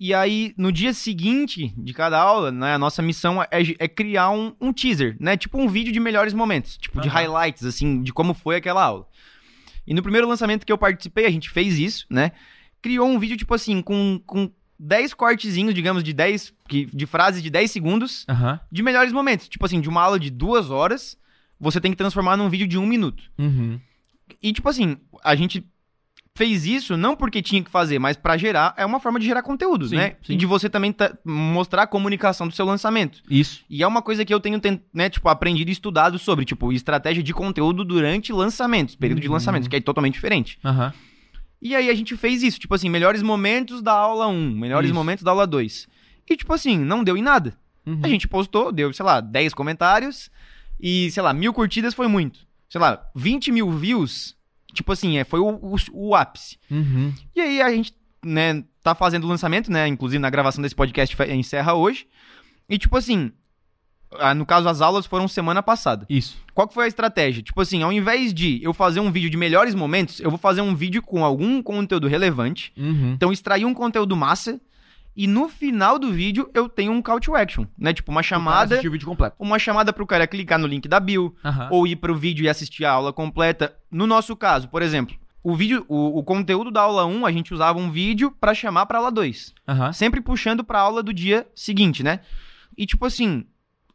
S1: E aí, no dia seguinte de cada aula, né, a nossa missão é, é criar um, um teaser, né? Tipo um vídeo de melhores momentos, tipo de
S2: Aham.
S1: highlights, assim, de como foi aquela aula. E no primeiro lançamento que eu participei, a gente fez isso, né? Criou um vídeo, tipo assim, com, com 10 cortezinhos, digamos, de 10, que- de frases de 10 segundos,
S2: Aham.
S1: de melhores momentos. Tipo assim, de uma aula de duas horas, você tem que transformar num vídeo de um minuto.
S2: Uhum.
S1: E, tipo assim, a gente fez isso não porque tinha que fazer, mas pra gerar, é uma forma de gerar conteúdo,
S2: Sim,
S1: né?
S2: sim.
S1: E de você também mostrar a comunicação do seu lançamento.
S2: Isso.
S1: E é uma coisa que eu tenho, ten- né, tipo, aprendido e estudado sobre, tipo, estratégia de conteúdo durante lançamentos, período de
S2: Uhum.
S1: lançamentos, que é totalmente diferente.
S2: Aham.
S1: E aí a gente fez isso, tipo assim, melhores momentos da aula 1, melhores
S2: Isso.
S1: momentos da aula 2. E, tipo assim, não deu em nada.
S2: Uhum.
S1: A gente postou, deu, sei lá, 10 comentários e, sei lá, mil curtidas foi muito. Sei lá, 20 mil views, tipo assim, é, foi o, o, o ápice.
S2: Uhum.
S1: E aí a gente, né, tá fazendo o lançamento, né, inclusive na gravação desse podcast encerra hoje. E, tipo assim, ah, no caso as aulas foram semana passada.
S2: Isso.
S1: Qual que foi a estratégia? Tipo assim, ao invés de eu fazer um vídeo de melhores momentos, eu vou fazer um vídeo com algum conteúdo relevante.
S2: Uhum.
S1: Então, extrair um conteúdo massa. E no final do vídeo eu tenho um call to action, né? Tipo, uma chamada,
S2: Assistir o vídeo completo.
S1: uma chamada pro cara clicar no link da bio,
S2: Aham.
S1: ou ir pro vídeo e assistir a aula completa. No nosso caso, por exemplo, o vídeo, o, o conteúdo da aula 1, a gente usava um vídeo pra chamar pra aula 2,
S2: Aham.
S1: sempre puxando pra aula do dia seguinte, né? E tipo assim,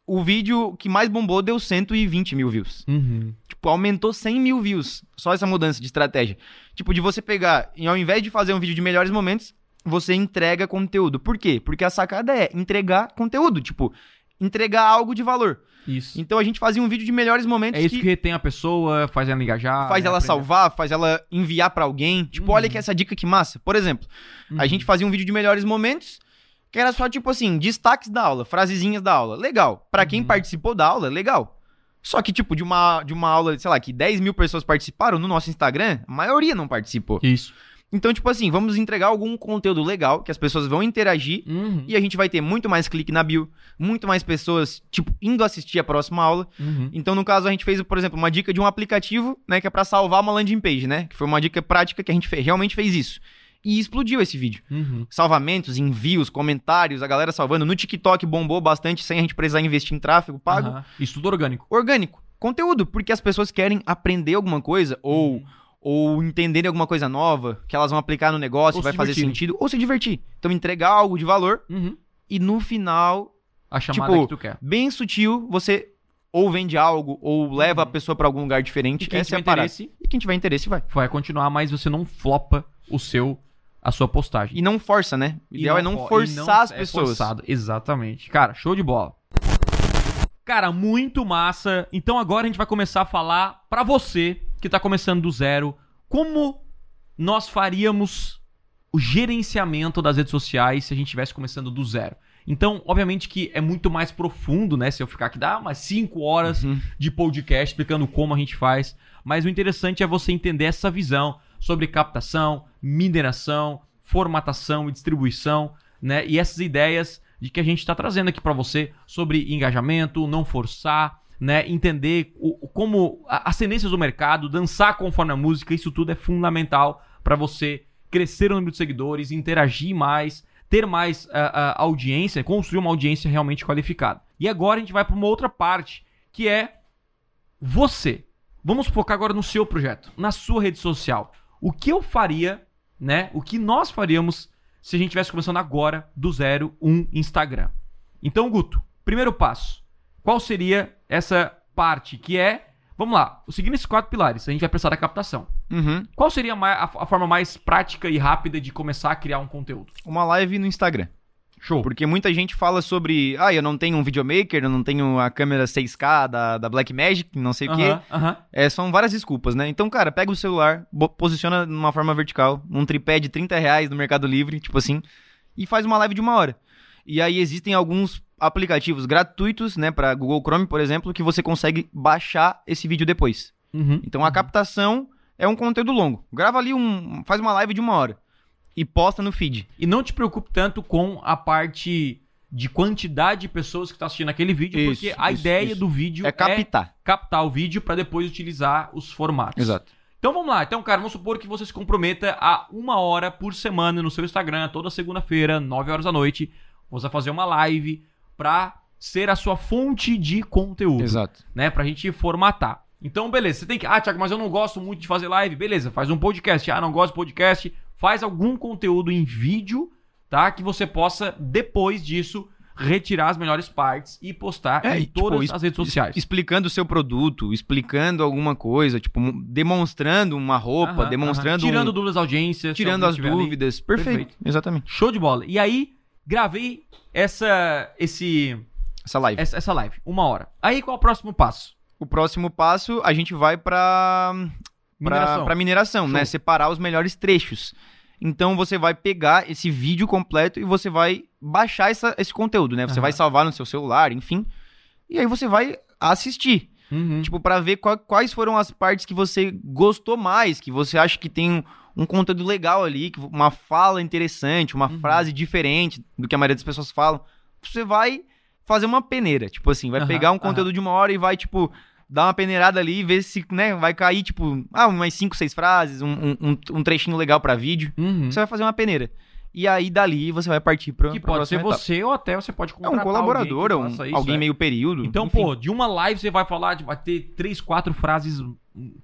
S1: o vídeo que mais bombou deu 120 mil views.
S2: Uhum.
S1: Tipo, aumentou 100 mil views. Só essa mudança de estratégia. Tipo, de você pegar, e ao invés de fazer um vídeo de melhores momentos, você entrega conteúdo. Por quê? Porque a sacada é entregar conteúdo. Tipo, entregar algo de valor.
S2: Isso.
S1: Então a gente fazia um vídeo de melhores momentos
S2: É isso que, retém a pessoa, faz ela engajar.
S1: faz
S2: né,
S1: ela
S2: aprender.
S1: salvar, faz ela enviar pra alguém. Tipo,
S2: Uhum.
S1: olha que essa dica que massa. Por exemplo, a
S2: Uhum.
S1: gente fazia um vídeo de melhores momentos, que era só tipo assim, destaques da aula, frasezinhas da aula. Legal. Pra quem
S2: Uhum.
S1: participou da aula, legal. Só que, tipo, de uma, de uma aula, sei lá, que 10 mil pessoas participaram, no nosso Instagram, a maioria não participou.
S2: Isso.
S1: Então, tipo assim, vamos entregar algum conteúdo legal, que as pessoas vão interagir,
S2: Uhum.
S1: e a gente vai ter muito mais clique na bio, muito mais pessoas, tipo, indo assistir a próxima aula.
S2: Uhum.
S1: Então, no caso, a gente fez, por exemplo, uma dica de um aplicativo, né, que é pra salvar uma landing page, né? Que foi uma dica prática que a gente fe- realmente fez isso. E explodiu esse vídeo.
S2: Uhum.
S1: Salvamentos, envios, comentários, a galera salvando. No TikTok bombou bastante sem a gente precisar investir em tráfego pago.
S2: Aham. Isso tudo orgânico.
S1: Orgânico. Conteúdo, porque as pessoas querem aprender alguma coisa ou, ou entenderem alguma coisa nova que elas vão aplicar no negócio,
S2: Ou
S1: vai fazer
S2: divertirem.
S1: sentido, ou se divertir. Então, entregar algo de valor
S2: Uhum.
S1: e no final
S2: A chamada
S1: Tipo,
S2: que tu quer.
S1: bem sutil, você ou vende algo ou leva a pessoa pra algum lugar
S2: E
S1: diferente.
S2: quem
S1: Essa é
S2: tiver
S1: parada.
S2: interesse
S1: E quem tiver interesse vai.
S2: vai continuar, mas você não flopa o seu, a sua postagem.
S1: E não força, né? O ideal é não
S2: fo- e
S1: forçar
S2: não
S1: as
S2: é
S1: pessoas.
S2: forçado. Exatamente. Cara, show de bola. Cara, muito massa. Então agora a gente vai começar a falar pra você que tá começando do zero, como nós faríamos o gerenciamento das redes sociais se a gente estivesse começando do zero. Então, obviamente que é muito mais profundo, né? Se eu ficar aqui, dá umas 5 horas
S1: Uhum.
S2: de podcast explicando como a gente faz. Mas o interessante é você entender essa visão sobre captação, mineração, formatação e distribuição, né? E essas ideias de que a gente está trazendo aqui para você sobre engajamento, não forçar, né? Entender o, como as tendências do mercado, dançar conforme a música, isso tudo é fundamental para você crescer o número de seguidores, interagir mais, ter mais ah, ah, audiência, construir uma audiência realmente qualificada. E agora a gente vai para uma outra parte, que é você. Vamos focar agora no seu projeto, na sua rede social. O que eu faria, né? O que nós faríamos se a gente estivesse começando agora do zero um Instagram. Então, Guto, primeiro passo. Qual seria essa parte que é. Vamos lá, seguindo esses quatro pilares, a gente vai precisar da captação.
S1: Uhum.
S2: Qual seria a, a forma mais prática e rápida de começar a criar um conteúdo?
S1: Uma live no Instagram.
S2: Show.
S1: Porque muita gente fala sobre, ah, eu não tenho um videomaker, eu não tenho a câmera 6K da, da Blackmagic, não sei o quê.
S2: Aham, aham.
S1: É, são várias desculpas, né? Então, cara, pega o celular, posiciona de uma forma vertical, um tripé de 30 reais no Mercado Livre, tipo assim, e faz uma live de uma hora. E aí existem alguns aplicativos gratuitos, né, para Google Chrome, por exemplo, que você consegue baixar esse vídeo depois.
S2: Uhum.
S1: Então a captação é um conteúdo longo. Grava ali um, faz uma live de uma hora e posta no feed.
S2: E não te preocupe tanto com a parte de quantidade de pessoas que estão assistindo aquele vídeo,
S1: Isso,
S2: porque a
S1: isso,
S2: ideia
S1: isso.
S2: do vídeo
S1: É captar.
S2: captar o vídeo para depois utilizar os formatos.
S1: Exato.
S2: Então vamos lá. Então, cara, vamos supor que você se comprometa a uma hora por semana no seu Instagram, toda segunda-feira, 9 horas da noite. Você vai fazer uma live pra ser a sua fonte de conteúdo,
S1: Exato.
S2: né? Pra gente formatar. Então, beleza. Você tem que. Ah, Thiago, mas eu não gosto muito de fazer live. Beleza, faz um podcast. Ah, não gosto de podcast. Faz algum conteúdo em vídeo, tá? Que você possa, depois disso, retirar as melhores partes e postar
S1: É,
S2: em
S1: tipo,
S2: todas as redes sociais.
S1: Explicando o seu produto, explicando alguma coisa, tipo, mo- demonstrando uma roupa,
S2: Aham,
S1: demonstrando
S2: aham. Tirando
S1: um-
S2: dúvidas da audiência.
S1: tirando as
S2: ali.
S1: dúvidas. Perfeito.
S2: Perfeito.
S1: Exatamente.
S2: Show de bola. E aí, gravei essa, esse,
S1: Essa live.
S2: essa, essa live. Uma hora. Aí, qual é o próximo passo?
S1: O próximo passo, a gente vai pra
S2: Mineração.
S1: pra, pra mineração,
S2: Show.
S1: né? Separar os melhores trechos. Então você vai pegar esse vídeo completo e você vai baixar essa- esse conteúdo, né? Você
S2: Aham.
S1: vai salvar no seu celular, enfim. E aí você vai assistir.
S2: Uhum.
S1: Tipo, pra ver qua- quais foram as partes que você gostou mais, que você acha que tem um, um conteúdo legal ali, que uma fala interessante, uma
S2: Uhum.
S1: frase diferente do que a maioria das pessoas falam. Você vai fazer uma peneira, tipo assim, vai pegar um conteúdo de uma hora e vai, tipo, dar uma peneirada ali e ver se, né, vai cair, tipo, ah, umas cinco, seis frases, um, um, um- trechinho legal pra vídeo.
S2: Uhum.
S1: Você vai fazer uma peneira. E aí, dali, você vai partir pra,
S2: Que
S1: pra
S2: pode ser
S1: etapa.
S2: você ou até você pode
S1: É
S2: contratar
S1: um colaborador,
S2: alguém faça isso,
S1: alguém
S2: é.
S1: meio período.
S2: Então,
S1: enfim.
S2: pô, de uma live você vai falar, de- vai ter três, quatro frases,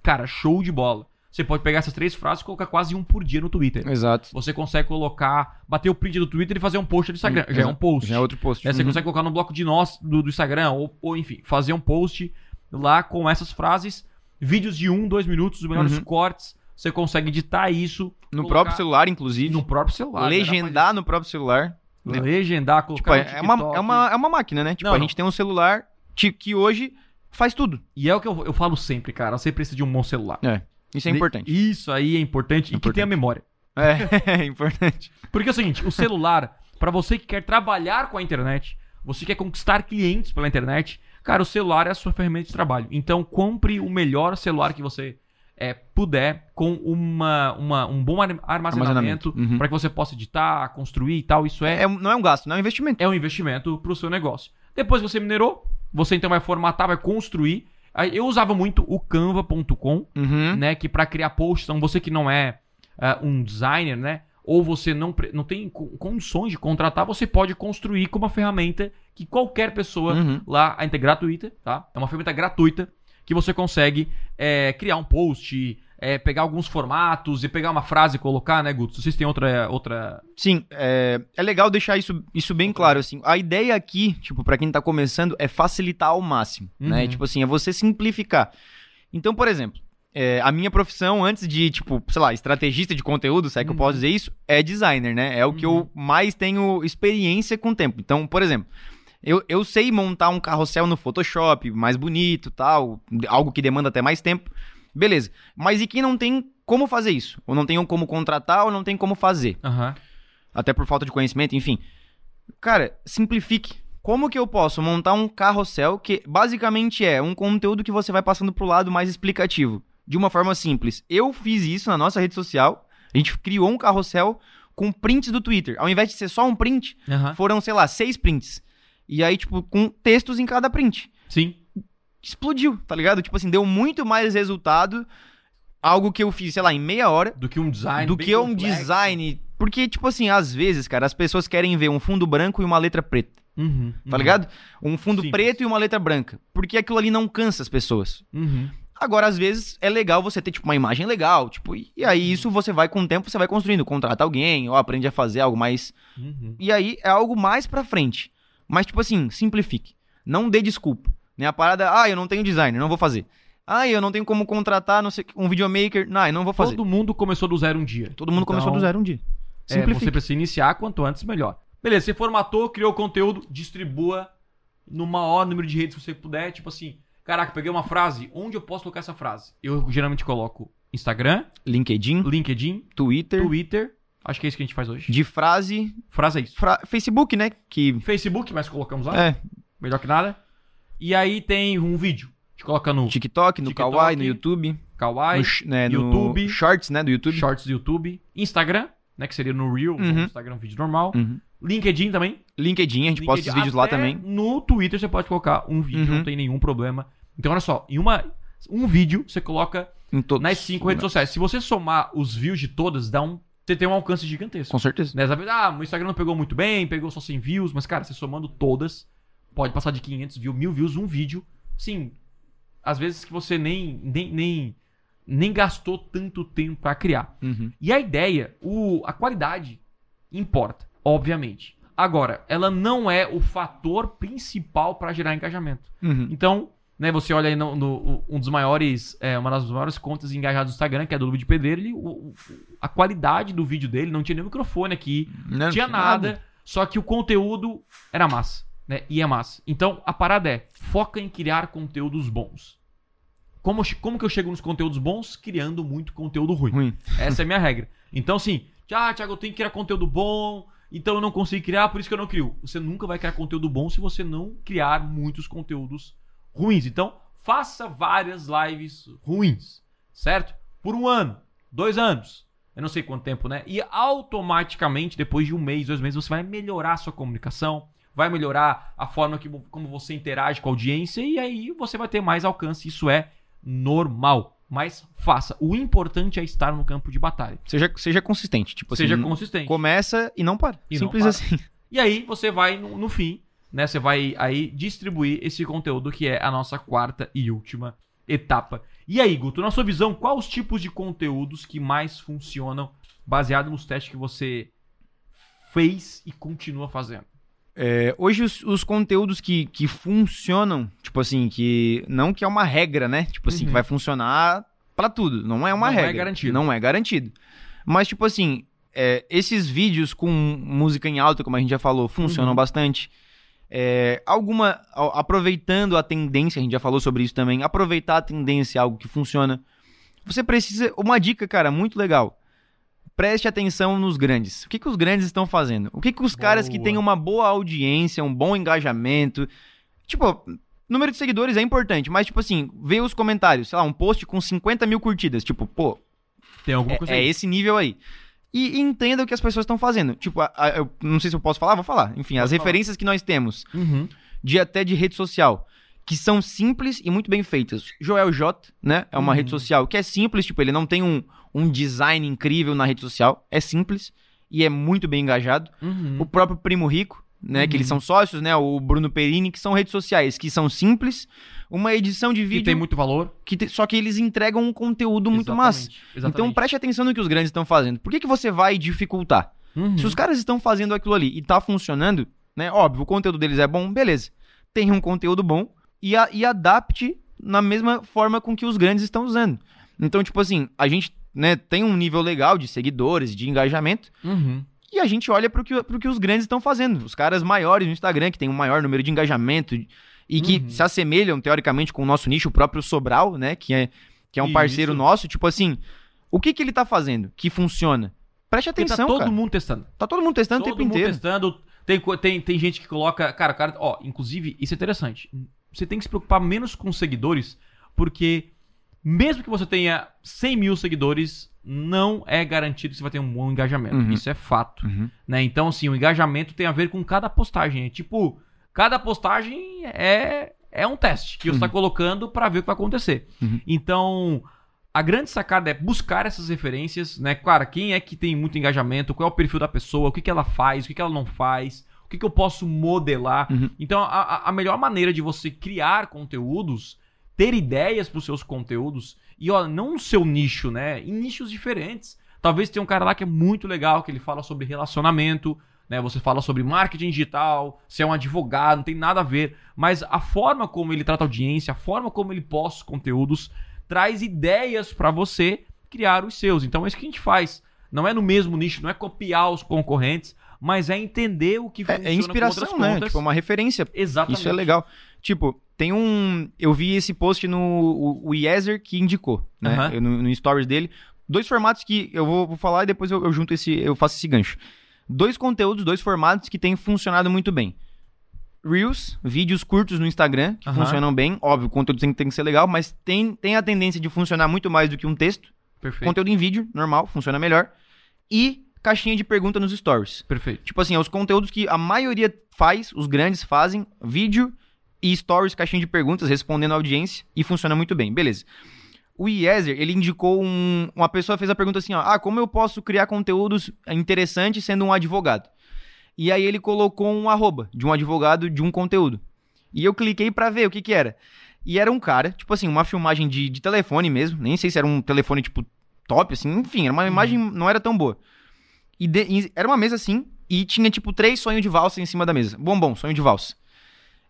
S2: cara, show de bola. Você pode pegar essas três frases e colocar quase um por dia no Twitter.
S1: Exato.
S2: Você consegue colocar, bater o print do Twitter e fazer um post do Instagram. Já é um post.
S1: Já é outro post.
S2: né? Você
S1: Uhum.
S2: consegue colocar no bloco de nós do, do Instagram, ou, ou, enfim, fazer um post lá com essas frases, vídeos de um, dois minutos, os melhores
S1: Uhum.
S2: cortes. Você consegue editar isso
S1: No
S2: colocar
S1: próprio celular, inclusive.
S2: no próprio celular.
S1: legendar no próprio celular.
S2: né? legendar,
S1: Tipo,
S2: colocar
S1: é,
S2: no
S1: uma, é, uma, é uma máquina, né? Tipo,
S2: Não,
S1: a gente tem um celular que hoje faz tudo.
S2: E é o que eu, eu falo sempre, cara. Você precisa de um bom celular.
S1: É. Isso é importante.
S2: Isso aí é importante e que
S1: Importante.
S2: tenha memória.
S1: É, é importante.
S2: Porque é o seguinte, o celular, pra você que quer trabalhar com a internet, você quer conquistar clientes pela internet, cara, o celular é a sua ferramenta de trabalho. Então, compre o melhor celular que você é, puder, com uma, uma- um bom ar- armazenamento,
S1: Armazenamento, uhum.
S2: pra que você possa editar, construir e tal. Isso é,
S1: É, não é um gasto, não é um investimento.
S2: é um investimento pro seu negócio. Depois que você minerou, você então vai formatar, vai construir. Eu usava muito o canva.com,
S1: Uhum.
S2: né? Que para criar posts, então você que não é ah, um designer, né? Ou você não, não tem co- condições de contratar, você pode construir com uma ferramenta que qualquer pessoa
S1: Uhum.
S2: lá, a é gratuita, tá? É uma ferramenta gratuita que você consegue é, criar um post, é, pegar alguns formatos e pegar uma frase e colocar, né, Guto? Vocês têm outra. outra...
S1: Sim, é, é legal deixar isso, isso bem claro, assim. A ideia aqui, tipo, pra quem tá começando, é facilitar ao máximo, né?
S2: Uhum.
S1: Tipo assim, é você simplificar. Então, por exemplo, é, a minha profissão antes de, tipo, sei lá, estrategista de conteúdo, se é que eu
S2: Uhum.
S1: posso dizer isso, é designer, né? É o que
S2: Uhum.
S1: eu mais tenho experiência com o tempo. Então, por exemplo, eu, eu sei montar um carrossel no Photoshop, mais bonito tal, algo que demanda até mais tempo. Beleza. Mas e quem não tem como fazer isso? Ou não tem como contratar, ou não tem como fazer?
S2: Aham.
S1: até por falta de conhecimento, enfim. Cara, simplifique. Como que eu posso montar um carrossel que basicamente é um conteúdo que você vai passando pro lado mais explicativo, de uma forma simples. Eu fiz isso na nossa rede social. A gente criou um carrossel com prints do Twitter. Ao invés de ser só um print,
S2: Aham.
S1: foram, sei lá, seis prints. E aí, tipo, com textos em cada print.
S2: Sim.
S1: Explodiu, tá ligado? Tipo assim, deu muito mais resultado. Algo que eu fiz, sei lá, em meia hora
S2: Do que um design.
S1: do que um
S2: complexo.
S1: design. Porque, tipo assim, às vezes, cara, as pessoas querem ver um fundo branco e uma letra preta,
S2: Uhum,
S1: tá
S2: uhum,
S1: ligado? Um fundo
S2: Simples.
S1: preto e uma letra branca. Porque aquilo ali não cansa as pessoas.
S2: Uhum.
S1: Agora, às vezes, é legal você ter, tipo, uma imagem legal, tipo, e e aí isso você vai, com o tempo, você vai construindo, contrata alguém, ou aprende a fazer algo mais...
S2: Uhum.
S1: E aí é algo mais pra frente. Mas, tipo assim, simplifique. Não dê desculpa. Né? A parada, ah, eu não tenho designer, não vou fazer. Ah, eu não tenho como contratar não sei, um videomaker. Não, eu não vou fazer.
S2: Todo mundo começou do zero um dia.
S1: Todo mundo começou
S2: Então,
S1: do zero um dia.
S2: É,
S1: Simplifique.
S2: você precisa iniciar quanto antes, melhor. Beleza, você formatou, criou conteúdo, distribua no maior número de redes que você puder. Tipo assim, caraca, peguei uma frase, onde eu posso colocar essa frase? Eu geralmente coloco Instagram,
S1: LinkedIn,
S2: LinkedIn,
S1: Twitter,
S2: Twitter. Acho que é isso que a gente faz hoje.
S1: de frase,
S2: Frase é isso.
S1: fra- Facebook, né? Que
S2: Facebook, mas colocamos lá.
S1: é
S2: Melhor que nada. E aí tem um vídeo. A gente coloca no
S1: TikTok, no
S2: TikTok,
S1: Kawaii, no YouTube,
S2: Kawaii,
S1: no, né, no
S2: YouTube,
S1: Shorts, né, do YouTube.
S2: Shorts do YouTube, Instagram, né, que seria no Reel,
S1: Uhum.
S2: no Instagram, um vídeo normal.
S1: Uhum.
S2: LinkedIn também.
S1: LinkedIn, a gente posta os
S2: LinkedIn.
S1: vídeos lá também.
S2: No Twitter você pode colocar um vídeo,
S1: Uhum.
S2: não tem nenhum problema. Então, olha só, em uma, um vídeo você coloca nas cinco redes sociais. Se você somar os views de todas, dá um. Você tem um alcance gigantesco.
S1: Com certeza.
S2: Né? Ah, meu Instagram não pegou muito bem, pegou só 100 views, mas, cara, você somando todas, pode passar de 500 views, 1000 views, um vídeo. Sim, às vezes que você nem, nem, nem, nem gastou tanto tempo pra criar.
S1: Uhum.
S2: E a ideia, o, a qualidade importa, obviamente. Agora, ela não é o fator principal para gerar engajamento.
S1: Uhum.
S2: Então, né, você olha aí no, no- um dos maiores, é, uma das maiores contas engajadas do Instagram, que é do Luva de Pedreiro, ele, o- a qualidade do vídeo dele não tinha nem microfone aqui,
S1: Não,
S2: tinha nada, só que o conteúdo era massa, né? E é massa. Então, a parada é, foca em criar conteúdos bons. Como, como que eu chego nos conteúdos bons? Criando muito conteúdo ruim.
S1: Ruim.
S2: Essa é a minha regra. Então, assim, ah, Thiago, eu tenho que criar conteúdo bom, então eu não consigo criar, por isso que eu não crio. Você nunca vai criar conteúdo bom se você não criar muitos conteúdos ruins. Então, faça várias lives ruins, certo? Por um ano, dois anos, eu não sei quanto tempo, né? E automaticamente, depois de um mês, dois meses, você vai melhorar a sua comunicação, vai melhorar a forma que, como você interage com a audiência e aí você vai ter mais alcance. Isso é normal. Mas faça. O importante é estar no campo de batalha.
S1: Seja, seja consistente. Tipo
S2: Seja
S1: assim,
S2: consistente.
S1: começa e não para.
S2: E não
S1: Simples
S2: para.
S1: assim.
S2: E aí você vai no, no fim, né? Você vai aí distribuir esse conteúdo que é a nossa quarta e última etapa. E aí, Guto, na sua visão, quais os tipos de conteúdos que mais funcionam baseado nos testes que você fez e continua fazendo?
S1: É, hoje os, os conteúdos que, que funcionam, tipo assim, que não que é uma regra, né? Tipo assim,
S2: Uhum.
S1: que vai funcionar pra tudo. Não é uma
S2: Não é
S1: regra.
S2: garantido.
S1: Não é garantido. Mas, tipo assim, é, esses vídeos com música em alta, como a gente já falou, funcionam
S2: Uhum.
S1: bastante. É, alguma. Aproveitando a tendência, a gente já falou sobre isso também. Aproveitar a tendência é algo que funciona. Você precisa. Uma dica, cara, muito legal. Preste atenção nos grandes. O que, que os grandes estão fazendo? O que, que os caras que
S2: Boa.
S1: têm uma boa audiência, um bom engajamento. Tipo, número de seguidores é importante, mas, tipo assim, vê os comentários. Sei lá, um post com 50 mil curtidas. Tipo, pô,
S2: Tem alguma
S1: é,
S2: coisa
S1: é
S2: aí?
S1: esse nível aí. E, entenda o que as pessoas estão fazendo. Tipo, a- a- eu não sei se eu posso falar, vou falar. Enfim, as
S2: falar.
S1: referências que nós temos
S2: Uhum.
S1: de até de rede social, que são simples e muito bem feitas. Joel J, né? É uma
S2: Uhum.
S1: rede social que é simples, tipo, ele não tem um, um design incrível na rede social, é simples e é muito bem engajado.
S2: Uhum.
S1: O próprio Primo Rico, né? Que
S2: Uhum.
S1: eles são sócios, né? O Bruno Perini, que são redes sociais que são simples, uma edição de
S2: Que
S1: vídeo
S2: tem muito valor.
S1: que te- só que eles entregam um conteúdo muito massa.
S2: Exatamente,
S1: Então
S2: exatamente.
S1: preste atenção no que os grandes estão fazendo. Por que, que você vai dificultar?
S2: Uhum.
S1: Se os caras estão fazendo aquilo ali e tá funcionando, né? Óbvio, o conteúdo deles é bom, beleza. Tenha um conteúdo bom e, a- e adapte na mesma forma com que os grandes estão usando. Então, tipo assim, a gente né, tem um nível legal de seguidores, de engajamento,
S2: Uhum.
S1: E a gente olha pro que, pro que os grandes estão fazendo. Os caras maiores no Instagram, que tem um maior número de engajamento e que
S2: Uhum.
S1: se assemelham, teoricamente, com o nosso nicho, o próprio Sobral, né? Que é, que é um parceiro
S2: Isso.
S1: nosso. Tipo assim, o que, que ele tá fazendo que funciona? Preste
S2: Porque
S1: atenção,
S2: tá todo
S1: cara.
S2: mundo testando.
S1: Tá todo mundo testando o
S2: Todo
S1: tempo
S2: mundo
S1: inteiro.
S2: testando. Tem, tem, tem gente que coloca. Cara, o cara. Ó, inclusive, isso é interessante. Você tem que se preocupar menos com seguidores, porque mesmo que você tenha 100 mil seguidores, não é garantido que você vai ter um bom engajamento.
S1: Uhum.
S2: Isso é fato.
S1: Uhum.
S2: Né? Então, assim, o engajamento tem a ver com cada postagem. É tipo, cada postagem é, é um teste que você está colocando para ver o que vai acontecer.
S1: Uhum.
S2: Então, a grande sacada é buscar essas referências, né? Cara, quem é que tem muito engajamento, qual é o perfil da pessoa, o que, que ela faz, o que, que ela não faz, o que, que eu posso modelar.
S1: Uhum.
S2: Então, a, a- a melhor maneira de você criar conteúdos, ter ideias para os seus conteúdos, e ó, não no seu nicho, né? Em nichos diferentes. Talvez tenha um cara lá que é muito legal, que ele fala sobre relacionamento. né? Você fala sobre marketing digital, se é um advogado, não tem nada a ver. Mas a forma como ele trata a audiência, a forma como ele posta os conteúdos, traz ideias para você criar os seus. Então é isso que a gente faz. Não é no mesmo nicho, não é copiar os concorrentes, mas é entender o que
S1: É,
S2: funciona
S1: é inspiração, né?
S2: contas.
S1: Tipo, é uma referência.
S2: Exatamente.
S1: Isso é legal. Tipo, tem um. Eu vi esse post no o, o Yezer que indicou, né? Eu- no, no stories dele. Dois formatos que eu vou, vou falar e depois eu, eu junto esse. Eu faço esse gancho. Dois conteúdos, dois formatos que têm funcionado muito bem. Reels, vídeos curtos no Instagram, que
S2: Aham.
S1: funcionam bem. Óbvio, o conteúdo tem, tem que ser legal, mas tem, tem a tendência de funcionar muito mais do que um texto.
S2: Perfeito.
S1: Conteúdo em vídeo, normal, funciona melhor. E caixinha de pergunta nos stories.
S2: Perfeito.
S1: Tipo assim, é os conteúdos que a maioria faz, os grandes fazem, vídeo e stories, caixinha de perguntas, respondendo a audiência, e funciona muito bem. Beleza. O Yezer, ele indicou um... Uma pessoa fez a pergunta assim, ó, ah, como eu posso criar conteúdos interessantes sendo um advogado? E aí ele colocou um arroba de um advogado de um conteúdo. E eu cliquei pra ver o que que era. E era um cara, tipo assim, uma filmagem de, de telefone mesmo, nem sei se era um telefone, tipo, top, assim, enfim, era uma imagem, não era tão boa. E, de- e era uma mesa assim, e tinha tipo três sonhos de valsa em cima da mesa. Bombom, sonho de valsa.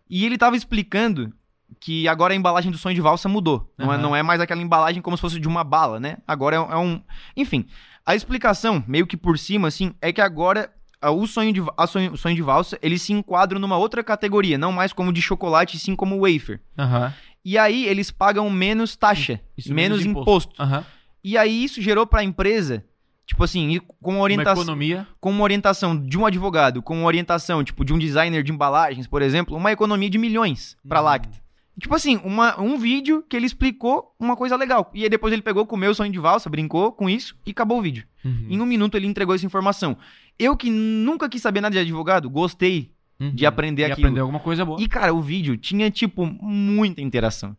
S1: E ele tava explicando que agora a embalagem do sonho de valsa mudou. Não, é,
S2: Aham.
S1: não é mais aquela embalagem como se fosse de uma bala, né? Agora é, é um. Enfim, a explicação, meio que por cima, assim, é que agora o sonho de, a sonho, o sonho de valsa ele se enquadra numa outra categoria, não mais como de chocolate, sim como wafer.
S2: Aham.
S1: E aí eles pagam menos taxa,
S2: Isso
S1: menos
S2: de
S1: imposto.
S2: Aham.
S1: E aí isso gerou pra empresa, tipo assim, com orientação
S2: economia.
S1: com uma orientação de um advogado, com uma orientação, tipo, de um designer de embalagens, por exemplo, uma economia de milhões pra
S2: Uhum.
S1: Lacta. Tipo assim, uma, um vídeo que ele explicou uma coisa legal. E aí depois ele pegou, comeu o sonho de valsa, brincou com isso e acabou o vídeo.
S2: Uhum.
S1: Em um minuto ele entregou essa informação. Eu que nunca quis saber nada de advogado, gostei. de
S2: Uhum.
S1: aprender
S2: e
S1: aquilo.
S2: aprender alguma coisa boa.
S1: E, cara, o vídeo tinha, tipo, muita interação.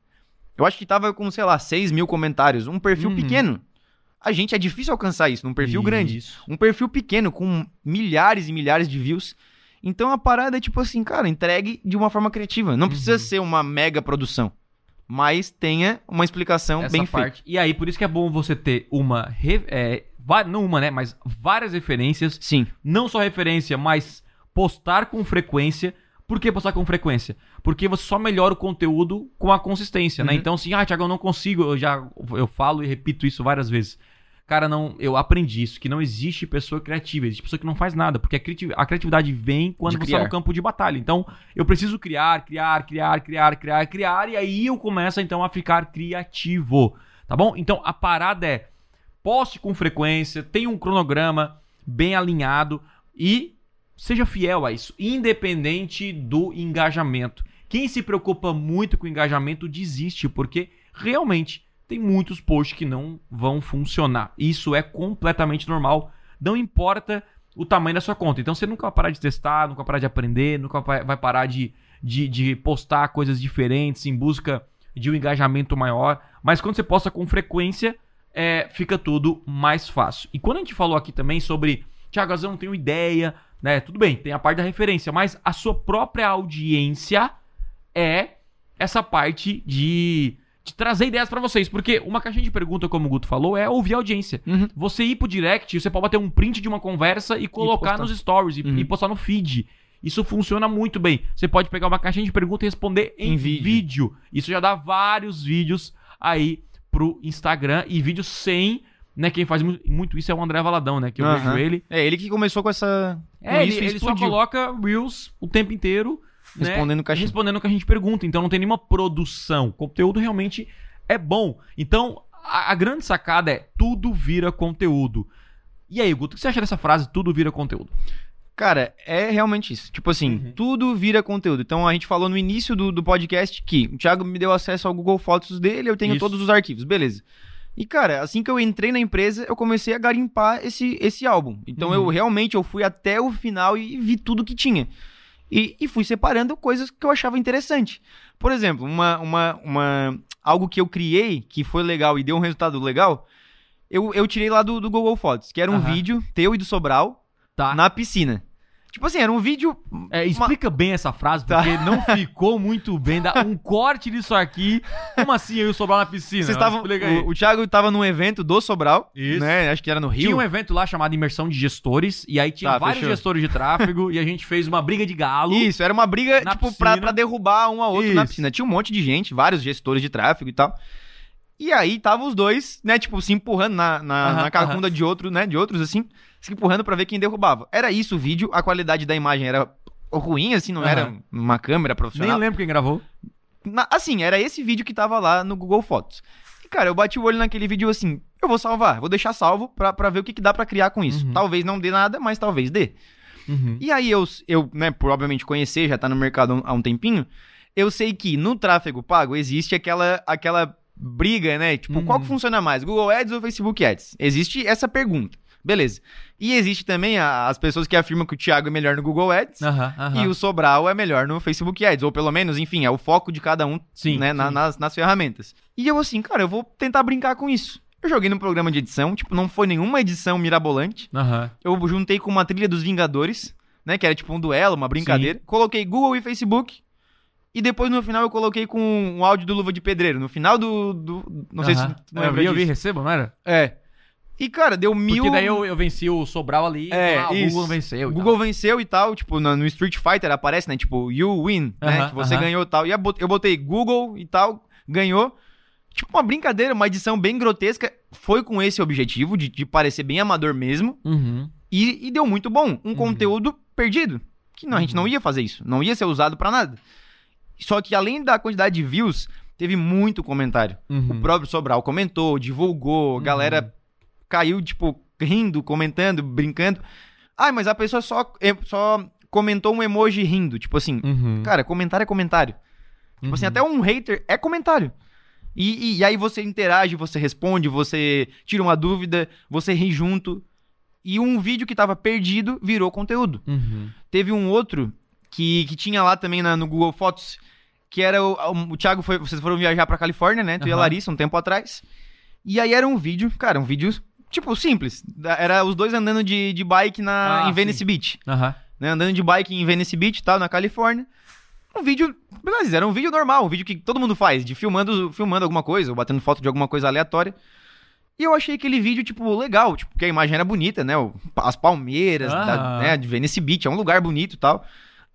S1: Eu acho que tava com, sei lá, 6 mil comentários. Um perfil
S2: Uhum.
S1: pequeno. A gente é difícil alcançar isso num perfil grande.
S2: Isso.
S1: Um perfil pequeno, com milhares e milhares de views. Então a parada é tipo assim, cara, entregue de uma forma criativa. Não precisa
S2: Uhum.
S1: ser uma mega produção. Mas tenha uma explicação
S2: Essa
S1: bem feita.
S2: parte. E aí, por isso que é bom você ter uma. re- é, não uma, né? Mas várias referências.
S1: Sim.
S2: Não só referência, mas postar com frequência. Por que postar com frequência? Porque você só melhora o conteúdo com a consistência, né?
S1: Uhum.
S2: Então, assim, ah, Thiago, eu não consigo. Eu já eu falo e repito isso várias vezes. Cara, não, eu aprendi isso, que não existe pessoa criativa, existe pessoa que não faz nada, porque a, criati- a criatividade vem quando
S1: De
S2: você está no campo de batalha. Então, eu preciso criar, criar, criar, criar, criar, criar, e aí eu começo então a ficar criativo, tá bom? Então, a parada é poste com frequência, tenha um cronograma bem alinhado e seja fiel a isso, independente do engajamento. Quem se preocupa muito com o engajamento desiste, porque realmente tem muitos posts que não vão funcionar. Isso é completamente normal. Não importa o tamanho da sua conta. Então você nunca vai parar de testar, nunca vai parar de aprender, nunca vai parar de, de, de postar coisas diferentes em busca de um engajamento maior. Mas quando você posta com frequência, é, fica tudo mais fácil. E quando a gente falou aqui também sobre, vezes eu não tenho ideia, né? Tudo bem, tem a parte da referência, mas a sua própria audiência é essa parte de trazer ideias pra vocês. Porque uma caixinha de pergunta, como o Guto falou, é ouvir a audiência.
S1: Uhum.
S2: Você ir pro direct, você pode bater um print de uma conversa e colocar
S1: postar.
S2: nos stories e,
S1: Uhum.
S2: e postar no feed. Isso funciona muito bem. Você pode pegar uma caixinha de pergunta e responder em,
S1: Em
S2: vídeo.
S1: vídeo.
S2: Isso já dá vários vídeos aí pro Instagram e vídeos sem, né? Quem faz mu- muito isso é o André Valadão, né? Que eu
S1: Aham.
S2: vejo ele.
S1: É ele que começou com essa. Com
S2: É, ele,
S1: isso e
S2: ele só coloca Reels o tempo inteiro. Né,
S1: Respondendo caixinha.
S2: respondendo o que a gente pergunta. Então não tem nenhuma produção. O conteúdo realmente é bom. Então a, a grande sacada é tudo vira conteúdo. E aí, Guto, o que você acha dessa frase, tudo vira conteúdo?
S1: Cara, é realmente isso. Tipo assim,
S2: Uhum.
S1: tudo vira conteúdo. Então a gente falou no início do, do podcast que o Thiago me deu acesso ao Google Fotos dele, eu tenho
S2: Isso.
S1: todos os arquivos, beleza. E cara, assim que eu entrei na empresa, eu comecei a garimpar esse, esse álbum. Então
S2: Uhum.
S1: eu realmente eu fui até o final e vi tudo que tinha. E, e fui separando coisas que eu achava interessante. Por exemplo, uma, uma, uma, algo que eu criei que foi legal e deu um resultado legal, eu, eu tirei lá do, do Google Fotos, que era um vídeo teu e do Sobral
S2: Tá.
S1: na piscina. Tipo assim, era um vídeo.
S2: É, explica bem essa frase,
S1: Tá.
S2: porque não ficou muito bem. Dá um corte disso aqui. Como assim eu ia sobrar na piscina?
S1: Vocês
S2: aí.
S1: O, o Thiago tava num evento do Sobral.
S2: Isso.
S1: Né? Acho que era no Rio.
S2: Tinha um evento lá chamado Imersão de Gestores, e aí tinha
S1: Tá,
S2: vários
S1: fechou.
S2: gestores de tráfego, e a gente fez uma briga de galo.
S1: Isso, era uma briga,
S2: Na
S1: tipo, pra, pra derrubar um ao outro na
S2: Isso.
S1: piscina. Tinha um monte de gente, vários gestores de tráfego e tal. E aí tava os dois, né, tipo, se empurrando na, na,
S2: Aham,
S1: na cacunda de outro, né, de outros, assim, se empurrando pra ver quem derrubava. Era isso o vídeo, a qualidade da imagem era ruim, assim, não era uma câmera
S2: Nem
S1: profissional.
S2: lembro quem gravou.
S1: Na- assim, era esse vídeo que tava lá no Google Fotos. E, cara, eu bati o olho naquele vídeo assim, eu vou salvar, vou deixar salvo pra, pra ver o que, que dá pra criar com isso.
S2: Uhum.
S1: Talvez não dê nada, mas talvez dê. E aí eu, eu, né, por obviamente conhecer, já tá no mercado há um tempinho, eu sei que no tráfego pago existe aquela, aquela briga, né? Tipo,
S2: Uhum.
S1: qual que funciona mais, Google Ads ou Facebook Ads? Existe essa pergunta. Beleza. E existe também a- as pessoas que afirmam que o Thiago é melhor no Google Ads
S2: Aham, aham.
S1: e o Sobral é melhor no Facebook Ads. Ou pelo menos, enfim, é o foco de cada um
S2: Sim,
S1: né, na-
S2: sim.
S1: nas, nas ferramentas. E eu assim, cara, eu vou tentar brincar com isso. Eu joguei no programa de edição, tipo, não foi nenhuma edição mirabolante.
S2: Aham.
S1: Eu juntei com uma trilha dos Vingadores, né? Que era tipo um duelo, uma brincadeira. Coloquei Google e Facebook. E depois no final eu coloquei com um áudio do Luva de Pedreiro. No final do. do- não sei se
S2: Aham.
S1: tu não
S2: eu
S1: lembra
S2: vi, eu vi,
S1: disso.
S2: receba, não era?
S1: É. E, cara, deu mil.
S2: Porque daí eu, eu venci o Sobral ali,
S1: É,
S2: ah, o. Google venceu.
S1: O Google venceu e tal, tipo, no, no Street Fighter aparece, né? Tipo, you win, né?
S2: Aham,
S1: Que você
S2: aham.
S1: ganhou e tal. E eu bot- eu botei Google e tal, ganhou. Tipo, uma brincadeira, uma edição bem grotesca. Foi com esse objetivo, de, de parecer bem amador mesmo.
S2: tal. Uhum.
S1: E, e deu muito bom. Um conteúdo perdido. Que não, a gente
S2: Uhum.
S1: não ia fazer isso. Não ia ser usado pra nada. Só que além da quantidade de views, teve muito comentário.
S2: Uhum.
S1: O próprio Sobral comentou, divulgou, a galera caiu, tipo, rindo, comentando, brincando. Ah, mas a pessoa só, só comentou um emoji rindo. Tipo assim,
S2: Uhum.
S1: cara, comentário é comentário. Tipo assim,
S2: Uhum.
S1: até um hater é comentário. E, e- e aí você interage, você responde, você tira uma dúvida, você ri junto. E um vídeo que tava perdido virou conteúdo.
S2: Uhum.
S1: Teve um outro que, que tinha lá também na- no Google Fotos, que era o, o, o Thiago foi, vocês foram viajar pra Califórnia, né? Tu e a. Larissa um tempo atrás. E aí era um vídeo, cara, um vídeo tipo simples. Da- Era os dois andando de, de bike na,
S2: Ah,
S1: em Venice Beach,
S2: Aham.
S1: né? Andando de bike em Venice Beach, tal, na Califórnia. Um vídeo, beleza, era um vídeo normal, um vídeo que todo mundo faz, de filmando, filmando alguma coisa, ou batendo foto de alguma coisa aleatória. E eu achei aquele vídeo, tipo, legal, tipo, porque a imagem era bonita, né? As palmeiras, da-
S2: Ah.
S1: né, de Venice Beach, é um lugar bonito e tal.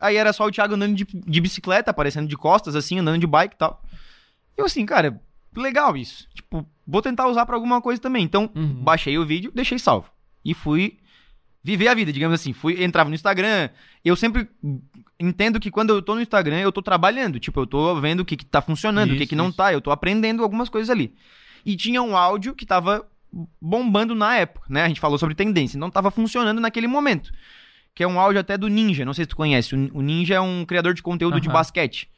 S1: Aí era só o Thiago andando de, de bicicleta, aparecendo de costas, assim, andando de bike e tal. E eu assim, cara, legal isso. Tipo, vou tentar usar pra alguma coisa também. Então,
S2: Uhum.
S1: baixei o vídeo, deixei salvo. E fui viver a vida, digamos assim. Fui, entrava no Instagram. Eu sempre entendo que quando eu tô no Instagram, eu tô trabalhando. Tipo, eu tô vendo o que, que tá funcionando, o que,
S2: Isso,
S1: que não
S2: isso.
S1: tá. Eu tô aprendendo algumas coisas ali. E tinha um áudio que tava bombando na época, né? A gente falou sobre tendência. Não tava funcionando naquele momento. Que é um áudio até do Ninja. Não sei se tu conhece. O Ninja é um criador de conteúdo de
S2: Aham.
S1: basquete.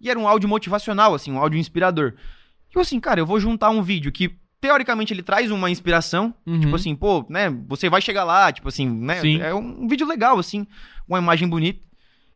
S1: E era um áudio motivacional, assim, um áudio inspirador. E eu assim, cara, eu vou juntar um vídeo que, teoricamente, ele traz uma inspiração.
S2: Uhum.
S1: Tipo assim, pô, né? Você vai chegar lá, tipo assim, né?
S2: Sim.
S1: É um vídeo legal, assim, uma imagem bonita.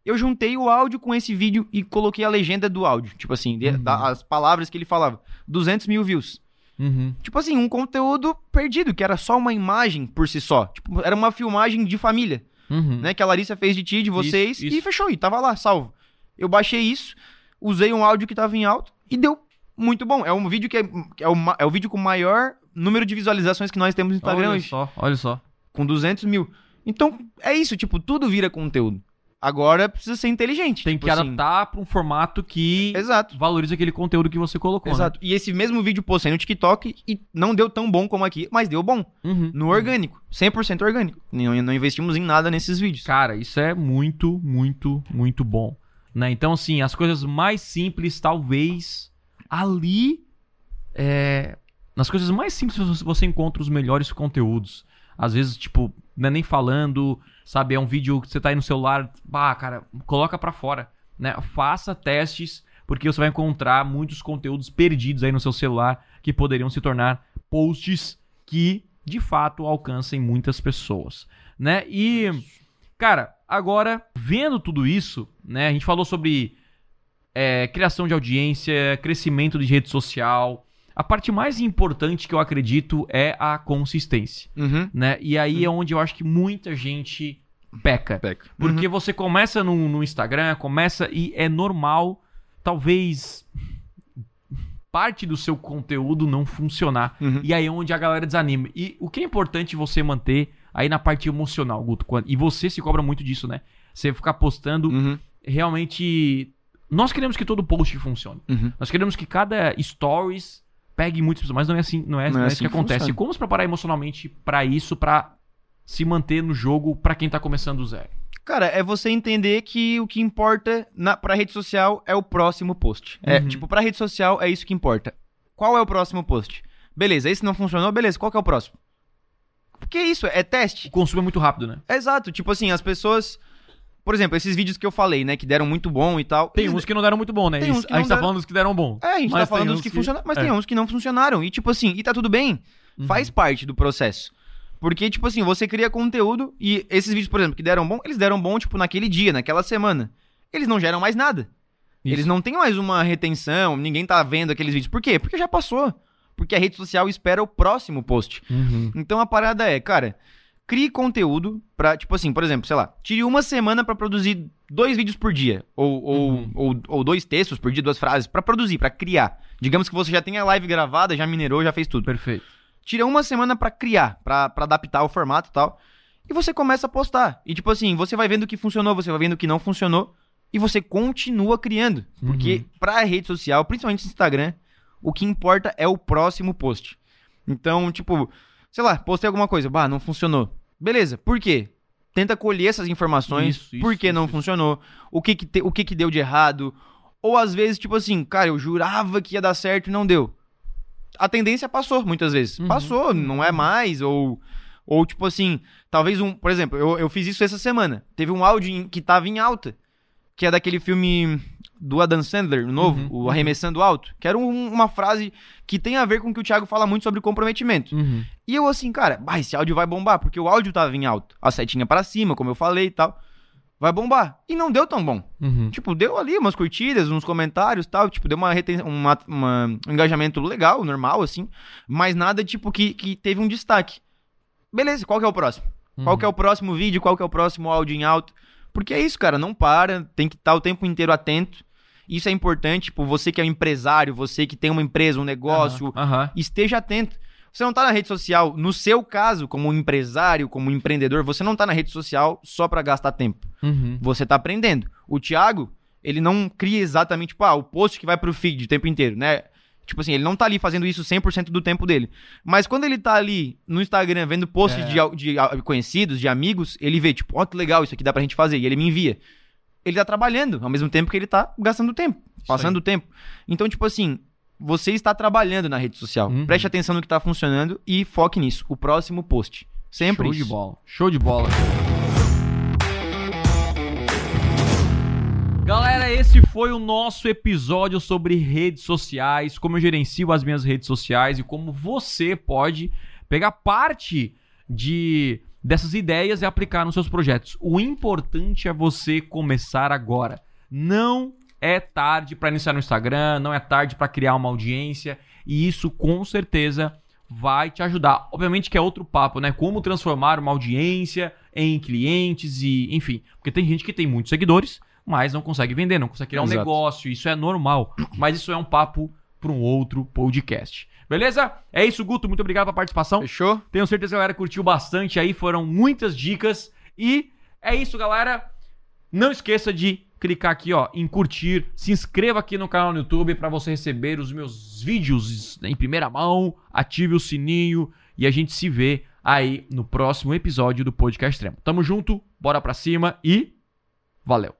S1: Eu juntei o áudio com esse vídeo e coloquei a legenda do áudio. Tipo assim, de-
S2: Uhum.
S1: da- as palavras que ele falava. 200 mil views.
S2: Uhum.
S1: Tipo assim, um conteúdo perdido, que era só uma imagem por si só. Tipo, era uma filmagem de família,
S2: Uhum.
S1: né? Que a Larissa fez de ti, de vocês,
S2: Isso, isso.
S1: e fechou. E tava lá, salvo. Eu baixei isso, usei um áudio que tava em alto e deu muito bom. É um vídeo que é, é, o, é o vídeo com o maior número de visualizações que nós temos no Instagram
S2: olha
S1: hoje
S2: só, olha só.
S1: com 200 mil. Então, é isso, tipo, tudo vira conteúdo. Agora precisa ser inteligente.
S2: Tem
S1: tipo
S2: que
S1: assim.
S2: adaptar pra um formato que
S1: Exato.
S2: valoriza aquele conteúdo que você colocou,
S1: Exato. E esse mesmo vídeo postei no TikTok e não deu tão bom como aqui, mas deu bom.
S2: né? Uhum.
S1: No orgânico. 100% orgânico. Não, não investimos em nada nesses vídeos.
S2: Cara, isso é muito, muito, muito bom. Né? Então, assim, as coisas mais simples, talvez ali. é, nas coisas mais simples você- encontra os melhores conteúdos. Às vezes, tipo, não é nem falando, sabe? É um vídeo que você tá aí no celular. Ah, cara, coloca pra fora. Né? Faça testes, porque você vai encontrar muitos conteúdos perdidos aí no seu celular que poderiam se tornar posts que de fato alcancem muitas pessoas. Né? E. Cara, agora, vendo tudo isso, né? A gente falou sobre é, criação de audiência, crescimento de rede social. A parte mais importante que eu acredito é a consistência,
S1: Uhum.
S2: né? E aí é onde eu acho que muita gente peca.
S1: Peca.
S2: Porque você começa no, no Instagram, começa e é normal, talvez parte do seu conteúdo não funcionar.
S1: Uhum.
S2: E aí é onde a galera desanima. E o que é importante você manter aí na parte emocional, Guto, e você se cobra muito disso, né? Você ficar postando
S1: Uhum.
S2: realmente. Nós queremos que todo post funcione.
S1: Uhum.
S2: Nós queremos que cada stories pegue muitas pessoas, mas não é assim, não é,
S1: Não é
S2: não é
S1: assim
S2: isso que
S1: que
S2: acontece.
S1: funciona.
S2: Como se preparar emocionalmente pra isso, pra se manter no jogo pra quem tá começando do zero?
S1: Cara, é você entender que o que importa na, pra rede social é o próximo post. É,
S2: Uhum.
S1: tipo, pra rede social é isso que importa. Qual é o próximo post? Beleza, esse não funcionou, beleza, qual que é o próximo? Porque é isso, é teste.
S2: O consumo é muito rápido, né?
S1: Exato, tipo assim, as pessoas. Por exemplo, esses vídeos que eu falei, né, que deram muito bom e tal.
S2: Tem
S1: eles-
S2: uns que não deram muito bom, né?
S1: Tem uns que
S2: a gente tá
S1: deram-
S2: falando dos que deram bom.
S1: É, a gente
S2: Mas
S1: tá falando dos que,
S2: que-
S1: funcionaram, mas
S2: é.
S1: tem uns que não funcionaram. E, tipo assim, e tá tudo bem.
S2: Uhum.
S1: Faz parte do processo. Porque, tipo assim, você cria conteúdo e esses vídeos, por exemplo, que deram bom, eles deram bom, tipo, naquele dia, naquela semana. Eles não geram mais nada.
S2: Isso.
S1: Eles não têm mais uma retenção, ninguém tá vendo aqueles vídeos. Por quê? Porque já passou. Porque a rede social espera o próximo post.
S2: Uhum.
S1: Então a parada é, cara, crie conteúdo pra, tipo assim, por exemplo, sei lá, tire uma semana pra produzir dois vídeos por dia. Ou, ou,
S2: Uhum.
S1: ou, ou dois textos por dia, duas frases, pra produzir, pra criar. Digamos que você já tem a live gravada, já minerou, já fez tudo.
S2: Perfeito.
S1: Tira uma semana pra criar, pra, pra adaptar o formato e tal. E você começa a postar. E tipo assim, você vai vendo o que funcionou, você vai vendo o que não funcionou. E você continua criando. Porque
S2: Uhum.
S1: pra rede social, principalmente Instagram, o que importa é o próximo post. Então, tipo, sei lá, postei alguma coisa, bah, não funcionou. Beleza, por quê? Tenta colher essas informações,
S2: Isso, isso,
S1: por que
S2: isso,
S1: não funcionou, o que que, te- o que que deu de errado, ou às vezes, tipo assim, cara, eu jurava que ia dar certo e não deu. A tendência passou, muitas vezes.
S2: Uhum.
S1: Passou, não é mais, ou, ou tipo assim, talvez um, por exemplo, eu, eu fiz isso essa semana, teve um áudio em- que tava em alta, que é daquele filme do Adam Sandler, o novo,
S2: Uhum,
S1: o
S2: uhum.
S1: Arremessando Alto, que era um- uma frase que tem a ver com o que o Thiago fala muito sobre comprometimento.
S2: Uhum.
S1: E eu assim, cara, bah, esse áudio vai bombar, porque o áudio tava em alto, a setinha pra cima, como eu falei e tal, vai bombar. E não deu tão bom.
S2: Uhum.
S1: Tipo, deu ali umas curtidas, uns comentários e tal, tipo, deu uma, reten- uma- uma- um engajamento legal, normal, assim, mas nada, tipo, que, que teve um destaque. Beleza, qual que é o próximo? Qual que é o próximo vídeo? Qual que é o próximo áudio em alto? Porque é isso, cara, não para, tem que estar o tempo inteiro atento. Isso é importante, tipo, você que é um empresário, você que tem uma empresa, um negócio,
S2: aham.
S1: esteja atento. Você não tá na rede social, no seu caso, como empresário, como empreendedor, você não tá na rede social só pra gastar tempo.
S2: Uhum.
S1: Você tá aprendendo. O Thiago, ele não cria exatamente, tipo, ah, o post que vai pro feed o tempo inteiro, né? Tipo assim, ele não tá ali fazendo isso 100% do tempo dele. Mas quando ele tá ali no Instagram vendo posts
S2: É.
S1: de, de conhecidos, de amigos, ele vê, tipo, ó, que legal, isso aqui dá pra gente fazer. E ele me envia. Ele tá trabalhando, ao mesmo tempo que ele tá gastando tempo, passando o tempo. Então, tipo assim, você está trabalhando na rede social.
S2: Uhum.
S1: Preste atenção no que tá funcionando e foque nisso. O próximo post. Sempre
S2: Show
S1: isso.
S2: de bola. Show de bola. Galera, esse foi o nosso episódio sobre redes sociais, como eu gerencio as minhas redes sociais e como você pode pegar parte de dessas ideias e aplicar nos seus projetos. O importante é você começar agora. Não é tarde para iniciar no Instagram, não é tarde para criar uma audiência e isso com certeza vai te ajudar. Obviamente que é outro papo, né? Como transformar uma audiência em clientes e, enfim, porque tem gente que tem muitos seguidores, mas não consegue vender, não consegue criar um
S1: Exato.
S2: negócio, isso é normal, mas isso é um papo para um outro podcast. Beleza? É isso, Guto, muito obrigado pela participação.
S1: Fechou?
S2: Tenho certeza que a galera curtiu bastante aí, foram muitas dicas. E é isso, galera. Não esqueça de clicar aqui, ó, em curtir, se inscreva aqui no canal no YouTube para você receber os meus vídeos em primeira mão, ative o sininho e a gente se vê aí no próximo episódio do Podcast Extremo. Tamo junto, bora pra cima e valeu.